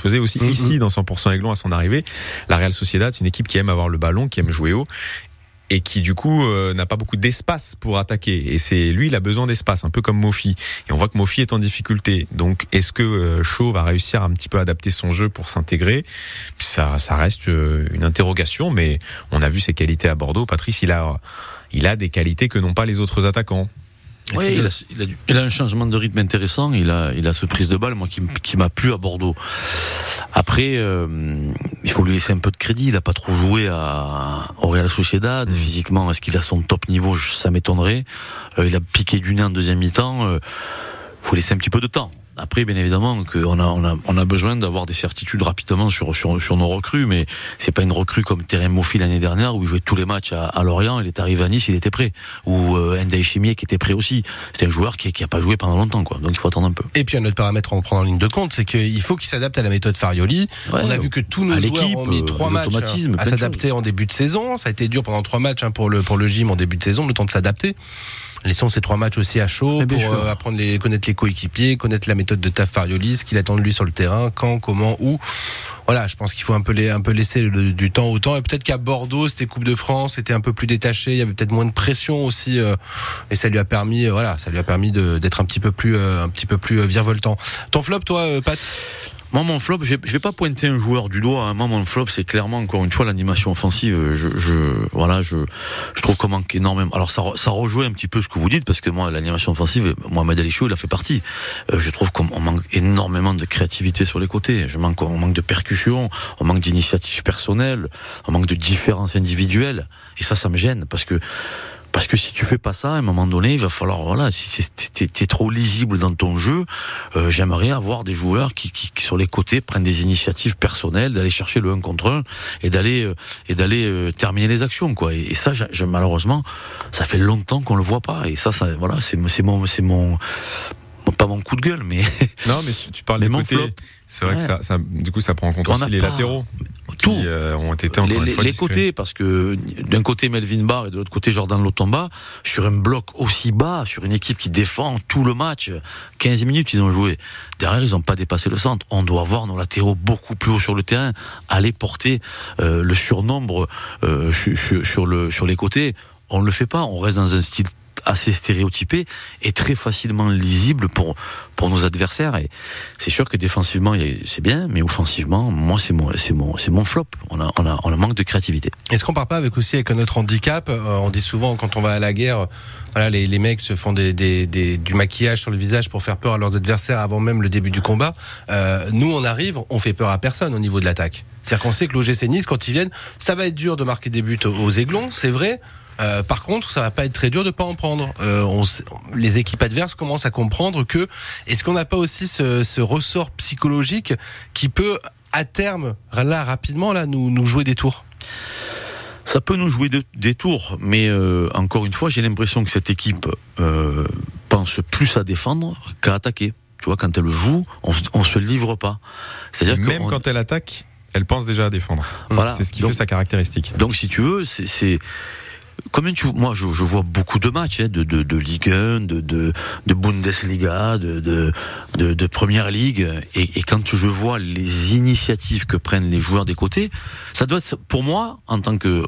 faisait aussi Mhm. ici dans 100% Aiglon à son arrivée. La Real Sociedad, c'est une équipe qui aime avoir le ballon, qui aime jouer haut et qui du coup euh, n'a pas beaucoup d'espace pour attaquer. Et c'est lui, il a besoin d'espace, un peu comme Mofi. Et on voit que Mofi est en difficulté. Donc, est-ce que euh, Shaw va réussir à un petit peu adapter son jeu pour s'intégrer? Ça, ça reste euh, une interrogation, mais on a vu ses qualités à Bordeaux. Patrice, il a, il a des qualités que n'ont pas les autres attaquants. Il, a- a, il, a, du- il a un changement de rythme intéressant. Il a, il a ce prise de balle, moi, qui, m'a plu à Bordeaux. Après, euh, il faut lui laisser un peu de crédit. Il a pas trop joué à, au Real Sociedad. Mm. Physiquement, est-ce qu'il a son top niveau? Ça m'étonnerait. Euh, il a piqué du nez en deuxième mi-temps. Euh, faut laisser un petit peu de temps. Après, bien évidemment, qu'on a, on a, on a besoin d'avoir des certitudes rapidement sur, sur, sur nos recrues, mais c'est pas une recrue comme Terrain Moffi l'année dernière où il jouait tous les matchs à, à Lorient, il est arrivé à Nice, il était prêt. Ou euh, Ndai Chimier qui était prêt aussi. C'était un joueur qui, qui a pas joué pendant longtemps, quoi. Donc il faut attendre un peu. Et puis un autre paramètre à en prendre en ligne de compte, c'est qu'il faut qu'il s'adapte à la méthode Farioli. Ouais, On a vu que tous nos joueurs l'équipe, ont mis euh, trois matchs l'automatisme, à s'adapter en début de saison. Ça a été dur pendant trois matchs hein, pour le pour le gym en début de saison, le temps de s'adapter. Laissons ces trois matchs aussi à chaud Eh pour euh, apprendre les connaître les coéquipiers, connaître la méthode de Taf Farioli, ce qu'il attend de lui sur le terrain, quand, comment, où. Voilà, je pense qu'il faut un peu les, un peu laisser le- du temps au temps. Et peut-être qu'à Bordeaux, c'était Coupe de France, c'était un peu plus détaché, il y avait peut-être moins de pression aussi, euh, et ça lui a permis, euh, voilà, ça lui a permis de- d'être un petit peu plus, euh, un petit peu plus virevoltant. Ton flop, toi, Pat? Moi, mon flop, je vais pas pointer un joueur du doigt. Hein. Moi, mon flop, c'est clairement encore une fois l'animation offensive. Je, je, voilà, je, je trouve qu'on manque énormément. Alors, ça, ça rejoint un petit peu ce que vous dites parce que moi, l'animation offensive, Mohamed Ali Chou, il a fait partie. Euh, je trouve qu'on on manque énormément de créativité sur les côtés. Je manque, on manque de percussion, on manque d'initiative personnelle, on manque de différence individuelle. Et ça, ça me gêne parce que parce que si tu fais pas ça, à un moment donné, il va falloir, voilà, si t'es t'es trop lisible dans ton jeu, euh, j'aimerais avoir des joueurs qui, qui, qui, sur les côtés prennent des initiatives personnelles, d'aller chercher le 1 contre 1 et d'aller euh, et d'aller euh, terminer les actions, quoi. Et, et ça, j'ai- malheureusement, ça fait longtemps qu'on le voit pas. Et ça, ça, voilà, c'est c'est mon, c'est mon, pas mon coup de gueule, mais Non, mais tu parles des côtés. C'est vrai que ça, ça, du coup, ça prend en compte aussi les pas latéraux. Qui euh, ont été encore les, une les- fois les discrets. côtés, parce que d'un côté Melvin Barr et de l'autre côté Jordan Lotomba, sur un bloc aussi bas, sur une équipe qui défend tout le match, 15 minutes ils ont joué. Derrière, ils n'ont pas dépassé le centre. On doit voir nos latéraux beaucoup plus haut sur le terrain, aller porter euh, le surnombre euh, sur le, sur les côtés. On ne le fait pas, on reste dans un style assez stéréotypé et très facilement lisible pour pour nos adversaires. Et c'est sûr que défensivement c'est bien, mais offensivement, moi c'est mon c'est mon c'est mon flop. On a on a on a manque de créativité. Est-ce qu'on part pas avec aussi avec notre handicap? Euh, On dit souvent quand on va à la guerre, voilà, les, les mecs se font des, des, du maquillage sur le visage pour faire peur à leurs adversaires avant même le début du combat. Euh, nous, on arrive, on fait peur à personne au niveau de l'attaque. C'est-à-dire qu'on sait que l'OGC Nice, quand ils viennent, ça va être dur de marquer des buts aux aiglons, c'est vrai. Euh, par contre, ça va pas être très dur de pas en prendre. Euh, on les équipes adverses commencent à comprendre que est-ce qu'on n'a pas aussi ce, ce ressort psychologique qui peut à terme, là rapidement, là nous, nous jouer des tours? Ça peut nous jouer de- des tours, mais euh, encore une fois, j'ai l'impression que cette équipe euh, pense plus à défendre qu'à attaquer. Tu vois, quand elle joue, on, se- on se livre pas. C'est-à-dire que Même on- quand elle attaque, elle pense déjà à défendre. Voilà. C'est ce qui Donc- fait sa caractéristique. Donc, si tu veux, c'est- Combien tu, moi, je, vois beaucoup de matchs hein, de, de, de Ligue 1, de, de, de Bundesliga, de, de, Première Ligue, et, et quand je vois les initiatives que prennent les joueurs des côtés, ça doit être, pour moi, en tant que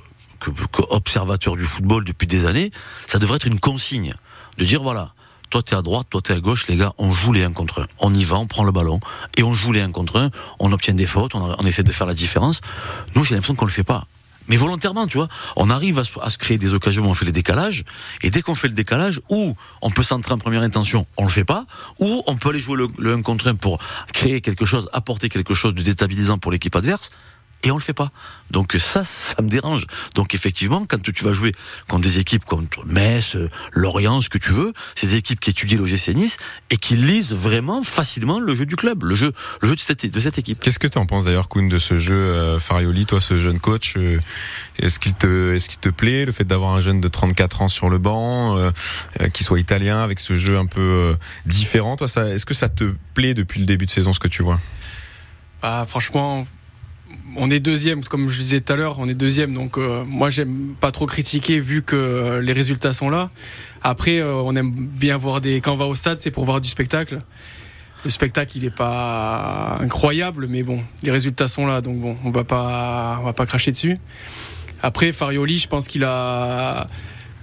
observateur du football depuis des années, ça devrait être une consigne de dire voilà. Toi t'es à droite, toi t'es à gauche, les gars, on joue les 1 contre 1. On y va, on prend le ballon et on joue les 1 contre 1. On obtient des fautes, on, on essaie de faire la différence. Nous, j'ai l'impression qu'on le fait pas mais volontairement, tu vois. On arrive à se, créer des occasions où on fait les décalages, et dès qu'on fait le décalage, ou on peut centrer en première intention, on le fait pas, ou on peut aller jouer le, le 1 contre 1 pour créer quelque chose, apporter quelque chose de déstabilisant pour l'équipe adverse, et on le fait pas. Donc ça, ça me dérange. Donc effectivement, quand tu vas jouer contre des équipes comme Metz, euh, Lorient, ce que tu veux, ces équipes qui étudient l'OGC Nice et qui lisent vraiment facilement le jeu du club, le jeu, le jeu de cette, de cette équipe. Qu'est-ce que tu en penses d'ailleurs, Kuhn, de ce jeu euh, Farioli, toi, ce jeune coach euh, Est-ce qu'il te, est-ce qu'il te plaît le fait d'avoir un jeune de 34 ans sur le banc, euh, euh, qui soit italien, avec ce jeu un peu euh, différent? Toi, est-ce que ça te plaît depuis le début de saison, ce que tu vois? Ah, franchement, on est deuxième, comme je disais tout à l'heure, on est deuxième. Donc, euh, moi, j'aime pas trop critiquer vu que les résultats sont là. Après, euh, on aime bien voir des. Quand on va au stade, c'est pour voir du spectacle. Le spectacle, il est pas incroyable, mais bon, les résultats sont là, donc bon, on va pas, on va pas cracher dessus. Après, Farioli, je pense qu'il a.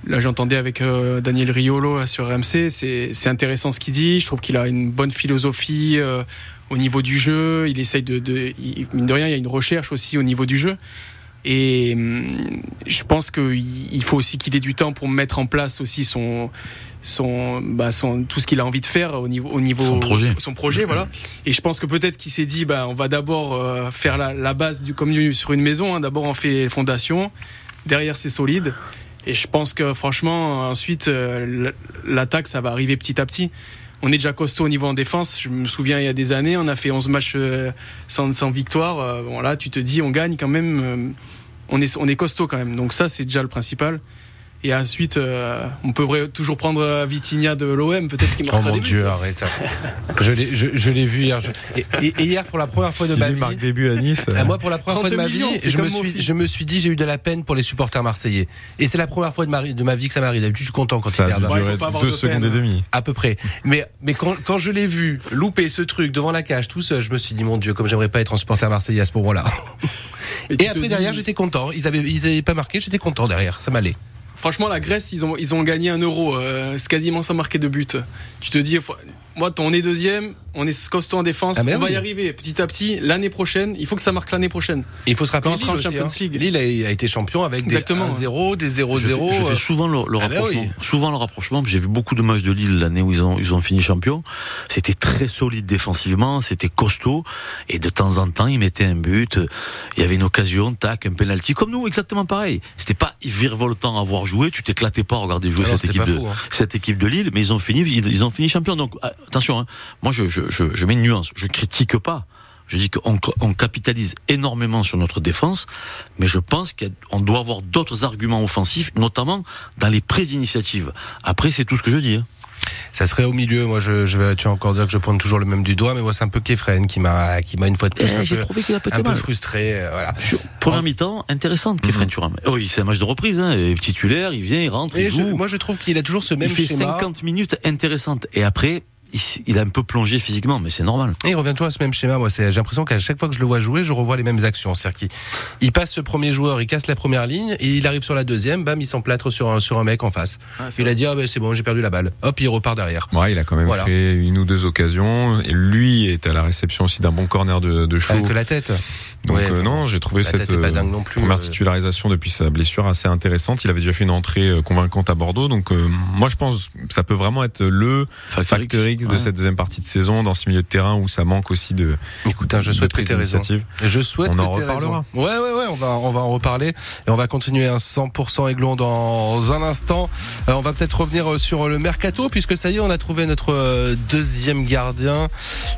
Là, j'entendais avec euh, Daniel Riolo sur RMC, c'est c'est intéressant ce qu'il dit. Je trouve qu'il a une bonne philosophie euh, au niveau du jeu. Il essaye de, de il- mine de rien, il y a une recherche aussi au niveau du jeu. Et hum, je pense qu'il il faut aussi qu'il ait du temps pour mettre en place aussi son, son, bah, son tout ce qu'il a envie de faire au niveau, au niveau Son projet. son projet, voilà. Et je pense que peut-être qu'il s'est dit, bah, on va d'abord euh, faire la, la base du comme sur une maison. hein. D'abord, on fait les fondations. Derrière, c'est solide. Et je pense que franchement, ensuite, euh, l'attaque, ça va arriver petit à petit. On est déjà costaud au niveau en défense. Je me souviens, il y a des années, on a fait 11 matchs euh, sans, victoire. Euh, Bon, là, tu te dis, on gagne quand même. euh, On est, on est costaud quand même. Donc ça, c'est déjà le principal. Et ensuite, euh, on peut toujours prendre euh, Vitinha de l'OM, peut-être qu'il Oh marquera mon des buts. Dieu, arrête. je l'ai, je, je l'ai vu hier. Je- et, et- et hier, pour la première fois de ma vie. marque début à Nice. Ah, moi, pour la première fois de 30 ma vie, millions, je me, suis, je me suis dit, j'ai eu de la peine pour les supporters marseillais. Et c'est la première fois de ma, de ma vie que ça m'arrive. D'habitude, je suis content quand ça ils perdent. Ouais, deux de secondes peine, et demie. À peu près. Mais, mais quand, quand je l'ai vu louper ce truc devant la cage tout seul, je me suis dit, mon Dieu, comme j'aimerais pas être un supporter marseillais à ce moment-là. Et après, derrière, j'étais content. Ils avaient, ils avaient pas marqué, j'étais content derrière. Ça m'allait. Franchement, la Grèce, ils ont, ils ont gagné un euro. euh, c'est quasiment sans marquer de but. Tu te dis, moi, on est deuxième, on est costaud en défense, Ah, mais on va y arriver petit à petit. L'année prochaine, il faut que ça marque l'année prochaine. Et il faut se rappeler Quand on sera en Lille aussi, Champions hein. League. Lille a, a été champion avec Exactement, des 1-0, des 0-0. Je fais, je fais euh, souvent le, le Ah ben rapprochement. oui. Souvent le rapprochement. J'ai vu beaucoup de matchs de Lille l'année où ils ont ils ont fini champion. C'était très solide défensivement, c'était costaud et de temps en temps ils mettaient un but. Il y avait une occasion, tac, un penalty comme nous, exactement pareil. C'était pas virevoltant à voir jouer. Tu t'éclatais pas à regarder jouer Ah cette équipe de fou, hein. cette équipe de Lille, mais ils ont fini ils, ils ont fini champion. Donc ah, attention, hein. moi je, je je je mets une nuance. Je critique pas. Je dis qu'on on capitalise énormément sur notre défense, mais je pense qu'on doit avoir d'autres arguments offensifs, notamment dans les prises d'initiative. Après, c'est tout ce que je dis. hein. Ça serait au milieu. Moi, je, je vais, tu vas encore dire que je pointe toujours le même du doigt, mais moi, c'est un peu Kefren qui m'a, qui m'a une fois de plus Eh, un J'ai peu, trouvé qu'il a un peu mal. frustré. euh, voilà. Première mi-temps, intéressante, Kefren Turam. Oh, oui, c'est un match de reprise. Hein. Il est Titulaire, il vient, il rentre, Et il je- joue. moi, je trouve qu'il a toujours ce même il fait schéma. 50 minutes intéressantes. Et après, il, il a un peu plongé physiquement, mais c'est normal. Et il revient toujours à ce même schéma. Moi, j'ai l'impression qu'à chaque fois que je le vois jouer, je revois les mêmes actions. C'est-à-dire qu'il il passe ce premier joueur, il casse la première ligne, et il arrive sur la deuxième, bam, il s'emplâtre sur un, sur un mec en face. il a dit, ah ben c'est bon, j'ai perdu la balle. Hop, il repart derrière. Ouais, il a quand même Voilà. fait une ou deux occasions. Et lui est à la réception aussi d'un bon corner de, de chaud. Avec la tête. Donc Ouais, euh, non, j'ai trouvé La cette euh, non plus, première euh. titularisation depuis sa blessure assez intéressante. Il avait déjà fait une entrée convaincante à Bordeaux. Donc euh, moi je pense que ça peut vraiment être le Factor X, de cette deuxième partie de saison dans ce milieu de terrain où ça manque aussi de, Écoute, hein, je souhaite que prise d'initiative. Je souhaite On en reparlera. raison. Ouais, ouais, ouais, on va, on va en reparler et on va continuer un 100% aiglon dans un instant. Euh, on va peut-être revenir euh, sur le mercato puisque ça y est, on a trouvé notre euh, deuxième gardien.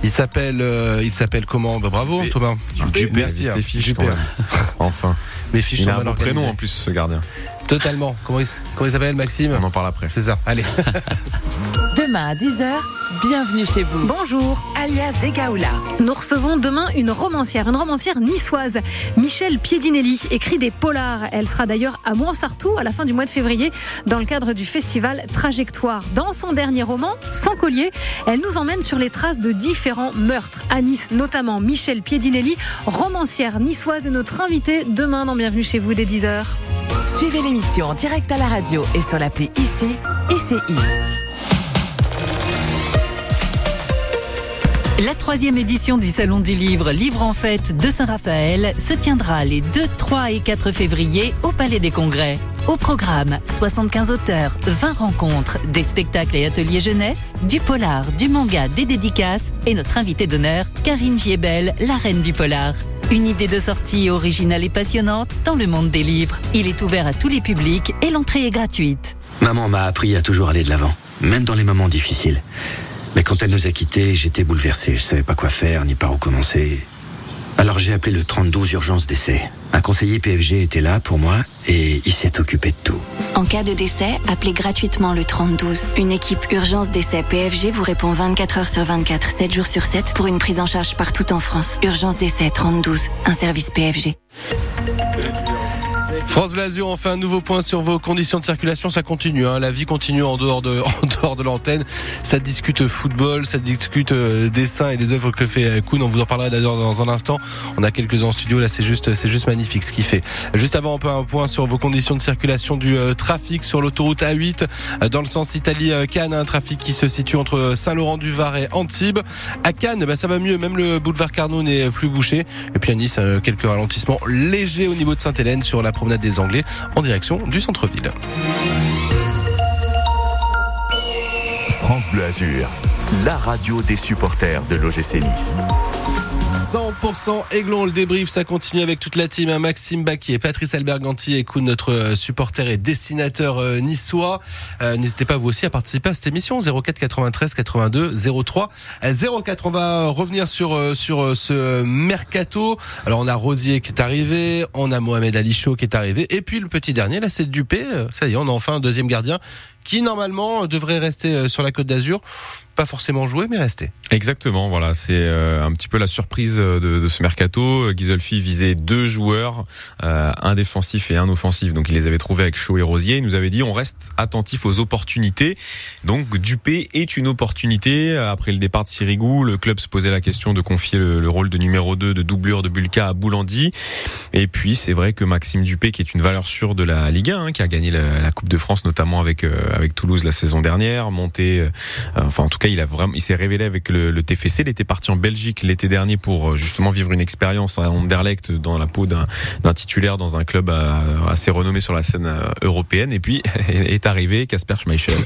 Il s'appelle, euh, il s'appelle comment? Bah, Bravo. Thomas. Dupé, merci. hein. fiches enfin, Mes fiches il sont a un prénom en plus ce gardien. Totalement. Comment il, comment il s'appelle, Maxime? On en parle après. C'est ça. Allez. Demain à 10h, bienvenue chez vous. Bonjour. Alias Zegaoula. Nous recevons demain une romancière, une romancière niçoise, Michel Piedinelli, écrit des polars. Elle sera d'ailleurs à Moinsartou à la fin du mois de février dans le cadre du festival Trajectoire. Dans son dernier roman, Sans collier, elle nous emmène sur les traces de différents meurtres. À Nice, notamment Michel Piedinelli, romancière niçoise, est notre invitée demain dans Bienvenue chez vous dès 10h. Suivez l'émission en direct à la radio et sur l'appli ICI, ICI. La troisième édition du Salon du Livre Livre en Fête de Saint-Raphaël se tiendra les 2, 3 et 4 février au Palais des Congrès. Au programme, 75 auteurs, 20 rencontres, des spectacles et ateliers jeunesse, du polar, du manga, des dédicaces et notre invitée d'honneur, Karine Giebel, la reine du polar. Une idée de sortie originale et passionnante dans le monde des livres. Il est ouvert à tous les publics et l'entrée est gratuite. Maman m'a appris à toujours aller de l'avant, même dans les moments difficiles. Mais quand elle nous a quittés, j'étais bouleversé. Je savais pas quoi faire ni par où commencer. Alors j'ai appelé le 32 urgence d'essai. Un conseiller PFG était là pour moi et il s'est occupé de tout. En cas de décès, appelez gratuitement le 3012. Une équipe urgence décès PFG vous répond 24 heures sur 24, 7 jours sur 7 pour une prise en charge partout en France. Urgence décès 3012, un service PFG. France Blasio, on fait un nouveau point sur vos conditions de circulation. Ça continue, hein. la vie continue en dehors de, l'antenne. Ça discute football, ça discute euh, dessin et les œuvres que fait euh, Kuhn. On vous en parlera d'ailleurs dans un instant. On a quelques-uns en studio. Là, c'est juste, c'est juste magnifique ce qu'il fait. Juste avant, on peut un point sur vos conditions de circulation du euh, trafic sur l'autoroute A8 euh, dans le sens Italie-Cannes. Un trafic qui se situe entre Saint-Laurent-du-Var et Antibes. À Cannes, bah, ça va mieux. Même le boulevard Carnot n'est plus bouché. Et puis à Nice, quelques ralentissements légers au niveau de Sainte-Hélène sur la promenade des Anglais en direction du centre-ville. France Bleu Azur, la radio des supporters de l'OGC Nice. 100% Aiglon, le débrief, ça continue avec toute la team. hein. Maxime Baquier, Patrice Alberganti, écoute notre euh, supporter et dessinateur euh, niçois. Euh, N'hésitez pas vous aussi à participer à cette émission 04 93 82 03 04. On va revenir sur euh, sur euh, ce mercato. Alors on a Rosier qui est arrivé, on a Mohamed Ali Chaud qui est arrivé, et puis le petit dernier là c'est Dupé. Euh, Ça y est, on a enfin un deuxième gardien qui normalement euh, devrait rester euh, sur la Côte d'Azur, pas forcément jouer mais rester. Exactement, voilà, c'est euh, un petit peu la surprise de, de ce mercato. Gisolfi visait deux joueurs, euh, un défensif et un offensif, donc il les avait trouvés avec Chaud et Rosier. Il nous avait dit on reste attentif aux opportunités. Donc Dupé est une opportunité. Après le départ de Sirigu, le club se posait la question de confier le, le rôle de numéro 2 de doublure de Bulka à Boulandi. Et puis c'est vrai que Maxime Dupé, qui est une valeur sûre de la Ligue 1, hein, qui a gagné la, Coupe de France notamment avec euh, avec Toulouse la saison dernière, monté, euh, enfin en tout cas il a vraiment, il s'est révélé avec le, le TFC. Il était parti en Belgique l'été dernier pour euh, justement vivre une expérience à Anderlecht dans la peau d'un titulaire dans un club assez renommé sur la scène euh, européenne. Et puis est arrivé Casper Schmeichel,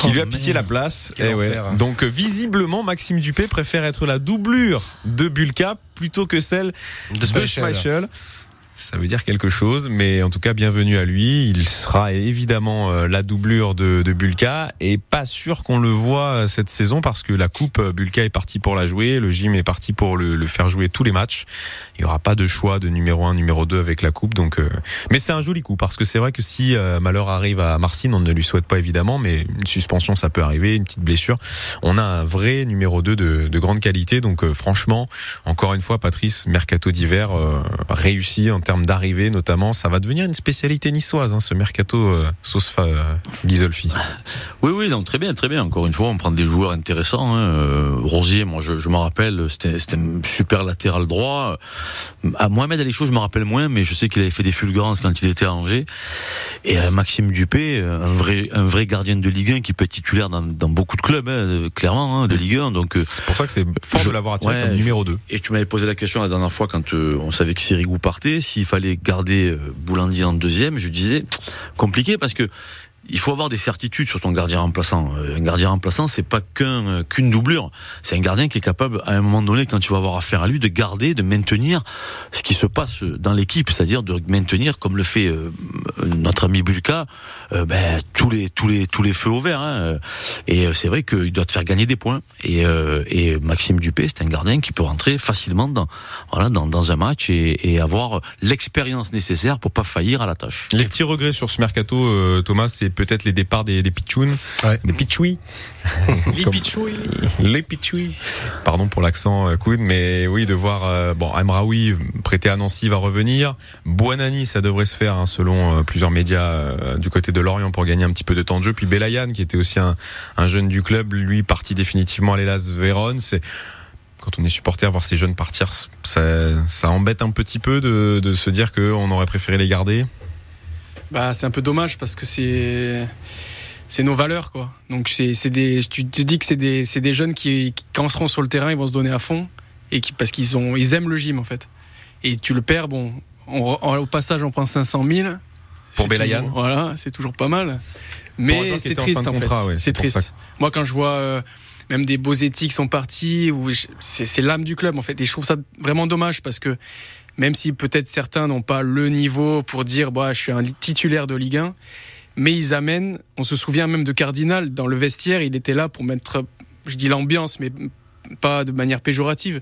qui lui a piqué la place. Quel Eh ouais. Donc visiblement Maxime Dupé préfère être la doublure de Bulka plutôt que celle De de Schmeichel. Ça veut dire quelque chose, mais en tout cas, bienvenue à lui. Il sera évidemment euh, la doublure de, de Bulka et pas sûr qu'on le voit euh, cette saison parce que la coupe, euh, Bulka est parti pour la jouer, le gym est parti pour le, le faire jouer tous les matchs. Il y aura pas de choix de numéro 1, numéro 2 avec la coupe. Donc, euh, mais c'est un joli coup parce que c'est vrai que si euh, malheur arrive à Marcine, on ne lui souhaite pas évidemment, mais une suspension ça peut arriver, une petite blessure. On a un vrai numéro 2 de, de grande qualité. Donc euh, franchement, encore une fois, Patrice, mercato d'hiver réussi en termes d'arrivée notamment. Ça va devenir une spécialité niçoise, hein, ce mercato euh, sauce euh, Gisolfi. Oui, oui, donc très bien, très bien. Encore une fois, on prend des joueurs intéressants. Hein. Euh, Rosier, moi, je, je me rappelle, c'était un super latéral droit. À Mohamed Alichou, je me rappelle moins, mais je sais qu'il avait fait des fulgurances quand il était à Angers. Et euh, Maxime Dupé, euh, un vrai, un vrai gardien de Ligue 1 qui peut être titulaire dans, dans beaucoup de clubs, hein, clairement, de Ligue 1. Donc, euh, C'est pour ça que c'est fort je- de l'avoir attiré ouais, comme numéro 2. Et tu m'avais posé la question la dernière fois quand euh, on savait que Sirigu partait, s'il fallait garder euh, Boulandi en deuxième, je disais compliqué parce que il faut avoir des certitudes sur ton gardien remplaçant. Euh, Un gardien remplaçant, c'est pas qu'un euh, qu'une doublure. C'est un gardien qui est capable, à un moment donné, quand tu vas avoir affaire à lui, de garder, de maintenir ce qui se passe dans l'équipe, c'est-à-dire de maintenir, comme le fait euh, notre ami Bulka, ben, tous les tous les tous les feux au vert. hein. Et c'est vrai qu'il doit te faire gagner des points. Et, Maxime Dupé, c'est un gardien qui peut rentrer facilement dans voilà dans, dans un match et, et avoir l'expérience nécessaire pour pas faillir à la tâche. Les petits regrets sur ce mercato, Thomas, c'est peut-être les départs des, des pitchouns, des pitchouis. Les pitchouis. Les pitchouis. Pardon pour l'accent euh, coude, mais oui, de voir, euh, bon, Amraoui prêté à Nancy va revenir. Buonani, ça devrait se faire, hein, selon euh, plusieurs médias euh, du côté de Lorient pour gagner un petit peu de temps de jeu. Puis Belayan, qui était aussi un, un jeune du club, lui parti définitivement à l'Elas Vérone. C'est quand on est supporter, voir ces jeunes partir, ça, ça embête un petit peu de, de se dire qu'on aurait préféré les garder. Bah, c'est un peu dommage parce que c'est c'est nos valeurs quoi. Donc c'est c'est des tu te dis que c'est des c'est des jeunes qui, qui quand ils seront sur le terrain, ils vont se donner à fond et qui parce qu'ils ont ils aiment le gym en fait. Et tu le perds bon, on- on- au passage on prend 500 000 Pour Belayan. Voilà, c'est toujours pas mal. Mais c'est en triste fin en, contrat, fait. ouais, c'est triste. Moi quand je vois euh, même des beaux éthiques sont partis ou c'est l'âme du club en fait et je trouve ça vraiment dommage parce que même si peut-être certains n'ont pas le niveau pour dire bah je suis un titulaire de Ligue 1 mais ils amènent on se souvient même de Cardinal dans le vestiaire il était là pour mettre je dis l'ambiance mais pas de manière péjorative.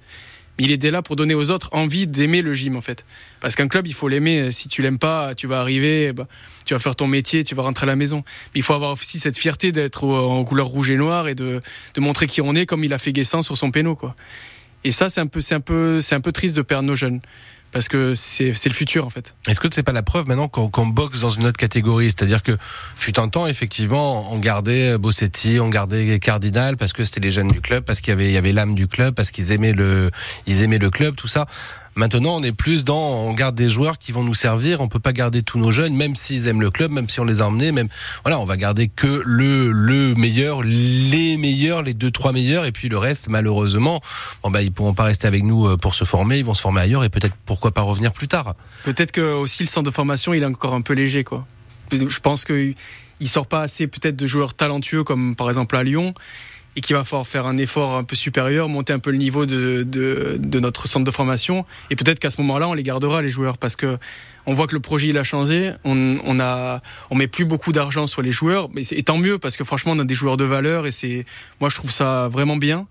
Mais il était là pour donner aux autres envie d'aimer le gym en fait. Parce qu'un club il faut l'aimer. Si tu l'aimes pas tu vas arriver bah, tu vas faire ton métier tu vas rentrer à la maison. Mais il faut avoir aussi cette fierté d'être en couleur rouge et noir et de, montrer qui on est comme il a fait Guessant sur son péno et ça c'est un un c'est un peu triste de perdre nos jeunes parce que c'est le futur en fait Est-ce que c'est pas la preuve maintenant qu'on boxe dans une autre catégorie? C'est-à-dire que fut un temps, effectivement, on gardait Bossetti, on gardait Cardinal parce que c'était les jeunes du club, parce qu'il y avait, il y avait l'âme du club, parce qu'ils aimaient le, ils aimaient le club, tout ça. Maintenant, on est plus dans, on garde des joueurs qui vont nous servir. On peut pas garder tous nos jeunes, même s'ils aiment le club, même si on les a emmenés, même, voilà, on va garder que le, le meilleur, les meilleurs, les deux, trois meilleurs, et puis le reste, malheureusement, bon bah, ils pourront pas rester avec nous euh, pour se former, ils vont se former ailleurs, et peut-être pourquoi pas revenir plus tard. Peut-être que aussi le centre de formation il est encore un peu léger quoi. Je pense que il sort pas assez peut-être de joueurs talentueux comme par exemple à Lyon et qu'il va falloir faire un effort un peu supérieur, monter un peu le niveau de, de, notre centre de formation et peut-être qu'à ce moment-là on les gardera les joueurs parce que on voit que le projet il a changé, on, on a on met plus beaucoup d'argent sur les joueurs, mais et tant mieux parce que franchement on a des joueurs de valeur et c'est moi je trouve ça vraiment bien.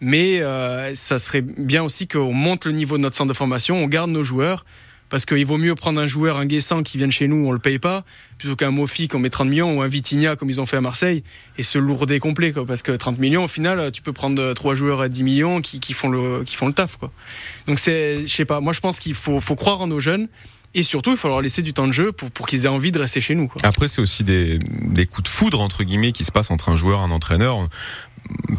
Mais euh, ça serait bien aussi qu'on monte le niveau de notre centre de formation, on garde nos joueurs, parce qu'il vaut mieux prendre un joueur, un Guessant qui vient de chez nous, on le paye pas, plutôt qu'un Mofi qu'on met 30 millions ou un Vitinha comme ils ont fait à Marseille, et se lourder complet, parce que 30 millions, au final, tu peux prendre trois joueurs à 10 millions qui, qui font, le, qui font le taf. Donc je sais pas, moi je pense qu'il faut, faut croire en nos jeunes, et surtout il faut leur laisser du temps de jeu pour, pour qu'ils aient envie de rester chez nous. Après, c'est aussi des, des coups de foudre, entre guillemets, qui se passent entre un joueur et un entraîneur.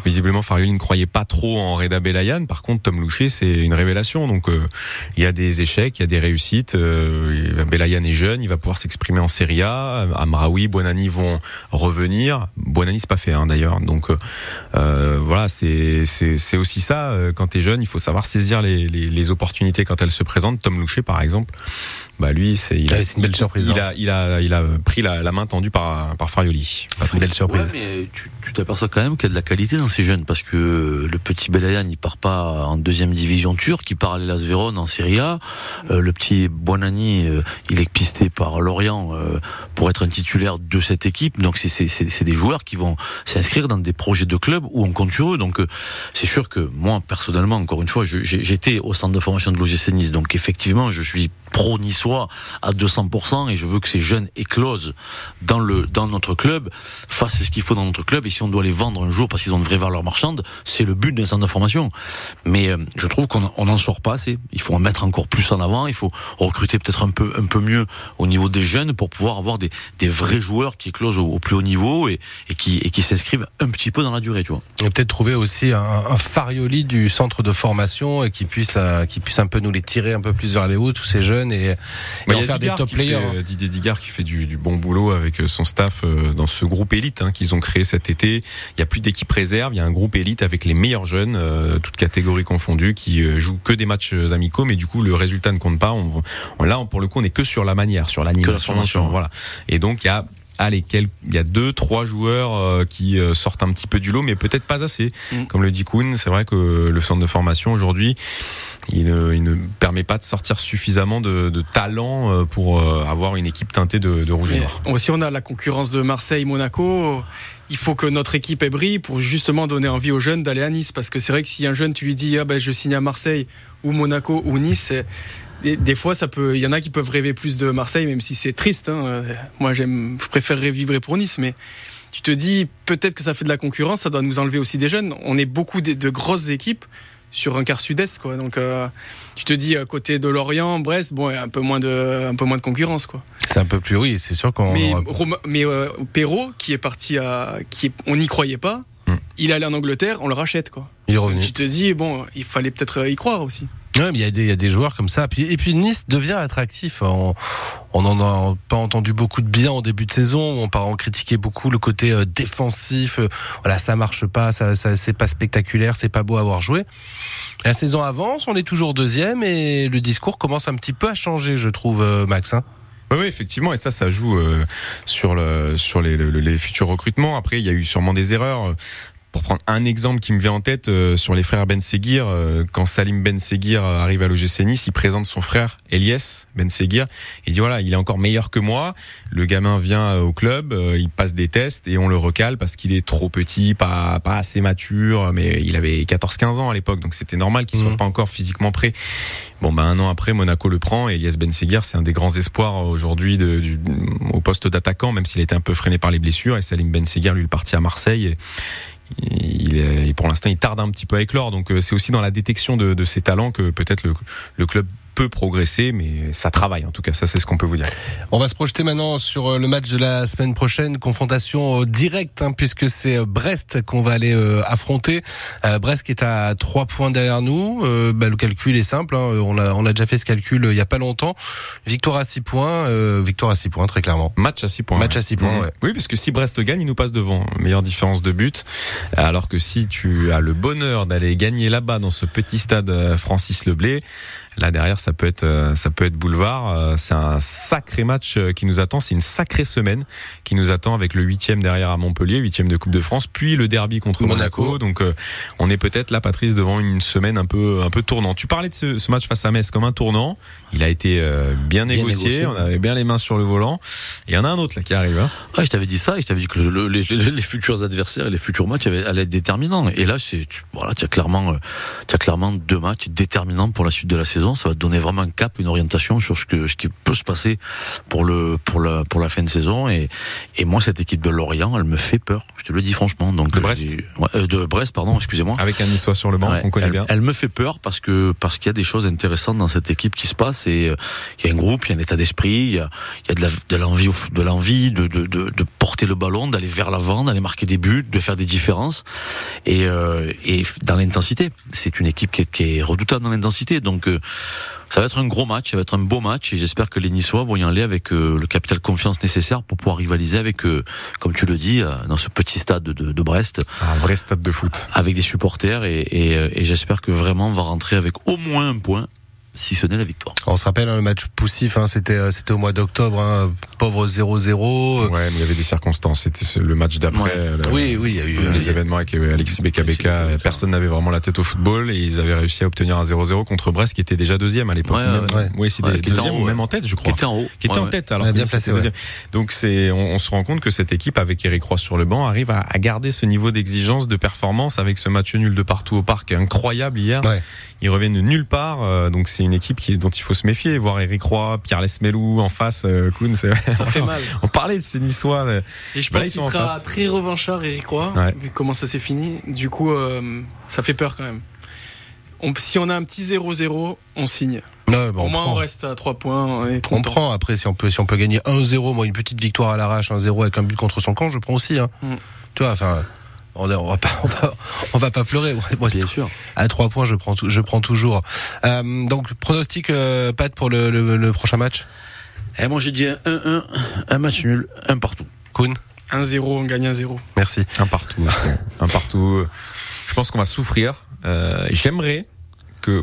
Visiblement, Farioli ne croyait pas trop en Reda Belayan. Par contre, Tom Loucher, c'est une révélation. Donc, euh, il y a des échecs, il y a des réussites. Euh, Belayan est jeune, il va pouvoir s'exprimer en Serie A. Amraoui, Buonani vont revenir. Buonani, c'est pas fait, hein, d'ailleurs. Donc, euh, euh, voilà, c'est aussi ça. Quand t'es jeune, il faut savoir saisir les, les, les opportunités quand elles se présentent. Tom Loucher, par exemple, bah lui, c'est il a- Ouais, une belle surprise, Il hein. a il a il a pris la, la main tendue par par Farioli. C'est une belle surprise. Ouais, mais tu tu t'aperçois quand même qu'il y a de la qualité dans ces jeunes parce que le petit Belayan il part pas en deuxième division turque, il part à l'Elas Vérone en Serie A. Euh, le petit Buonani, euh, il est pisté par Lorient euh, pour être un titulaire de cette équipe. Donc c'est c'est des joueurs qui vont s'inscrire dans des projets de club où on compte sur eux. Donc euh, c'est sûr que moi personnellement, encore une fois, j'étais au centre de formation de l'OGC Nice, donc effectivement je suis pro niçois à 200% et je veux que ces jeunes éclosent dans le dans notre club, fassent ce qu'il faut dans notre club et si on doit les vendre un jour parce qu'ils ont une vraie valeur marchande, c'est le but d'un centre de formation. Mais euh, je trouve qu'on on en sort pas assez. Il faut en mettre encore plus en avant. Il faut recruter peut-être un peu un peu mieux au niveau des jeunes pour pouvoir avoir des, des vrais joueurs qui éclosent au, au plus haut niveau et, et qui et qui s'inscrivent un petit peu dans la durée, tu vois. Et peut-être trouver aussi un, un Farioli du centre de formation et qui puisse euh, qui puisse un peu nous les tirer un peu plus vers les hauts tous ces jeunes et, et Bah, en faire des top qui players. fait, euh, Didier Digard qui fait du, du bon boulot avec euh, son staff euh, dans ce groupe élite hein, qu'ils ont créé cet été. Il y a plus d'équipe réserve, il y a un groupe élite avec les meilleurs jeunes, euh, toutes catégories confondues, qui euh, jouent que des matchs euh, amicaux, mais du coup le résultat ne compte pas. On, on- là, on- pour le coup, on est que sur la manière, sur l'animation, voilà. Et donc il y a Allez, quel- il y a deux, trois joueurs euh, qui euh, sortent un petit peu du lot, mais peut-être pas assez. Mm. Comme le dit Kuhn, c'est vrai que le centre de formation aujourd'hui, il, ne- il ne permet pas de sortir suffisamment de, de talent euh, pour avoir une équipe teintée de, de rouge et noir. aussi, on a la concurrence de Marseille, Monaco. Il faut que notre équipe ait brille pour justement donner envie aux jeunes d'aller à Nice. Parce que c'est vrai que si un jeune, tu lui dis, ah ben, je signe à Marseille ou Monaco ou Nice, c'est- des, fois, ça peut, il y en a qui peuvent rêver plus de Marseille, même si c'est triste. hein. Moi, j'aime, je préférerais vivre pour Nice, mais tu te dis, peut-être que ça fait de la concurrence, ça doit nous enlever aussi des jeunes. On est beaucoup de, de grosses équipes sur un quart sud-est, quoi. Donc, euh, tu te dis, à côté de Lorient, Brest, bon, un peu moins de, un peu moins de concurrence, quoi. C'est un peu plus oui, c'est sûr qu'on Mais, aura- mais euh, Perrault, qui est parti à. Qui est- on n'y croyait pas, Hmm. il allait en Angleterre, on le rachète. Quoi. il est revenu. Tu te dis, bon, il fallait peut-être y croire aussi. Ouais, mais il y a des il y a des joueurs comme ça. Puis et puis Nice devient attractif. On on en a pas entendu beaucoup de bien en début de saison. On part en critiquer beaucoup le côté euh, défensif. Euh, voilà, ça marche pas, ça, ça c'est pas spectaculaire, c'est pas beau à avoir joué. La saison avance, on est toujours deuxième et le discours commence un petit peu à changer, je trouve, euh, Max. hein. Oui, effectivement, et ça, ça joue euh, sur le sur les, le- les futurs recrutements. Après, il y a eu sûrement des erreurs. Pour prendre un exemple qui me vient en tête, euh, sur les frères Ben Seguir, euh, quand Salim Ben Seguir arrive à l'OGC Nice, il présente son frère Elias Ben Seguir. Il dit voilà, il est encore meilleur que moi. Le gamin vient euh, au club, euh, il passe des tests et on le recale parce qu'il est trop petit, pas pas assez mature. Mais il avait 14-15 ans à l'époque, donc c'était normal qu'il soit Mhm. pas encore physiquement prêt. Bon, ben un an après, Monaco le prend. Et Elias Ben Seguir, c'est un des grands espoirs aujourd'hui de- du- au poste d'attaquant, même s'il était un peu freiné par les blessures. Et Salim Ben Seguir, lui, il est parti à Marseille. Et, il pour l'instant, il tarde un petit peu à éclore. Donc, euh, c'est aussi dans la détection de, ses talents que peut-être le club peut progresser, mais ça travaille en tout cas. Ça, c'est ce qu'on peut vous dire. On va se projeter maintenant sur euh, le match de la semaine prochaine, confrontation euh, directe, hein, puisque c'est euh, Brest qu'on va aller euh, affronter. Euh, Brest qui est à trois points derrière nous. Euh, bah, le calcul est simple. hein, on a on a déjà fait ce calcul il y a pas longtemps. Victoire à six points, euh, victoire à six points très clairement. Match à 6 points. Match à six points, Mhm. ouais. Oui, parce que si Brest gagne, il nous passe devant. Meilleure différence de but. Alors que si tu as le bonheur d'aller gagner là-bas dans ce petit stade Francis Leblé, là derrière ça peut être euh, ça peut être boulevard. Euh, C'est un sacré match euh, qui nous attend. C'est une sacrée semaine qui nous attend avec le huitième derrière à Montpellier, huitième de Coupe de France, puis le derby contre Monaco. Monaco. Donc on est peut-être là, Patrice, devant une semaine un peu un peu tournant. Tu parlais de ce, ce match face à Metz comme un tournant. Il a été euh, bien, négocié. négocié, On avait bien les mains sur le volant. Il y en a un autre là qui arrive. Hein. Ah, je t'avais dit ça, et je t'avais dit que le- le- les, les- futurs adversaires et les futurs matchs allaient être déterminants. Et là, c'est, voilà, tu as clairement, tu as clairement deux matchs déterminants pour la suite de la saison. Ça va te donner vraiment un cap, une orientation sur ce que, ce qui peut se passer pour le, pour la, pour la fin de saison. Et, et moi, cette équipe de Lorient, elle me fait peur. Je te le dis franchement. Donc, De Brest ouais, euh, de Brest, pardon, excusez-moi. Avec un Niçois sur le banc, Ouais, on connaît elle, bien. elle me fait peur parce que parce qu'il y a des choses intéressantes dans cette équipe qui se passent et euh, il y a un groupe, il y a un état d'esprit, il y a, y a de l'envie, de l'envie de, de, de, de porter le ballon, d'aller vers l'avant, d'aller marquer des buts, de faire des différences et, euh, et dans l'intensité. C'est une équipe qui est, qui est redoutable dans l'intensité, donc. euh, ça va être un gros match, ça va être un beau match et j'espère que les Niçois vont y aller avec euh, le capital confiance nécessaire pour pouvoir rivaliser avec, euh, comme tu le dis, euh, dans ce petit stade de, de Brest Un vrai stade de foot. avec des supporters et, et, euh, et j'espère que vraiment on va rentrer avec au moins un point, si ce n'est la victoire. On se rappelle hein, le match poussif, hein, c'était euh, c'était au mois d'octobre, hein, pauvre 0-0. Ouais, mais il y avait des circonstances. C'était le match d'après. Ouais. le- Oui, oui, il y a eu. euh, les événements avec euh, Alexis Beka Beka, personne n'avait vraiment la tête au football et ils avaient réussi à obtenir un 0-0 contre Brest qui était déjà deuxième à l'époque. Ouais, Même- ouais. ouais. Oui, c'était Ouais, qui était en deuxième haut, ou ouais. même en tête, je Qui crois. était en haut. Qui était Ouais, en tête alors bien placé. Donc c'est, on, on se rend compte que cette équipe avec Eric Roy sur le banc arrive à, à garder ce niveau d'exigence, de performance avec ce match nul de partout au parc incroyable hier. Ils reviennent de nulle part, euh, donc c'est une équipe qui, dont il faut se méfier. Voir Eric Roy, Pierre Lesmelou en face, euh, Kuhn, Ça fait mal. On parlait de ces Niçois. euh, Et je pense qu'il sera face. très revanchard, Eric Roy, Ouais. vu comment ça s'est fini. Du coup, euh, ça fait peur quand même. On- si on a un petit 0-0, on signe. Ouais, bah, Au on moins, prend. on reste à 3 points. On, est On content. prend après si on peut si on peut gagner 1-0, moi une petite victoire à l'arrache, 1-0 avec un but contre son camp, je prends aussi. Hein. Mm. Tu vois, enfin, on, on va pas on va, on va pas pleurer. Moi, Bien sûr. à 3 points, je prends tout- je prends toujours. Euh, donc pronostic euh, Pat pour le, le, le prochain match? Et Eh, moi j'ai dit un 1-1, un match nul, un partout. Kuhn, 1-0, on gagne 1-0. merci. Un partout. un partout. Je pense qu'on va souffrir. Euh, J'aimerais que,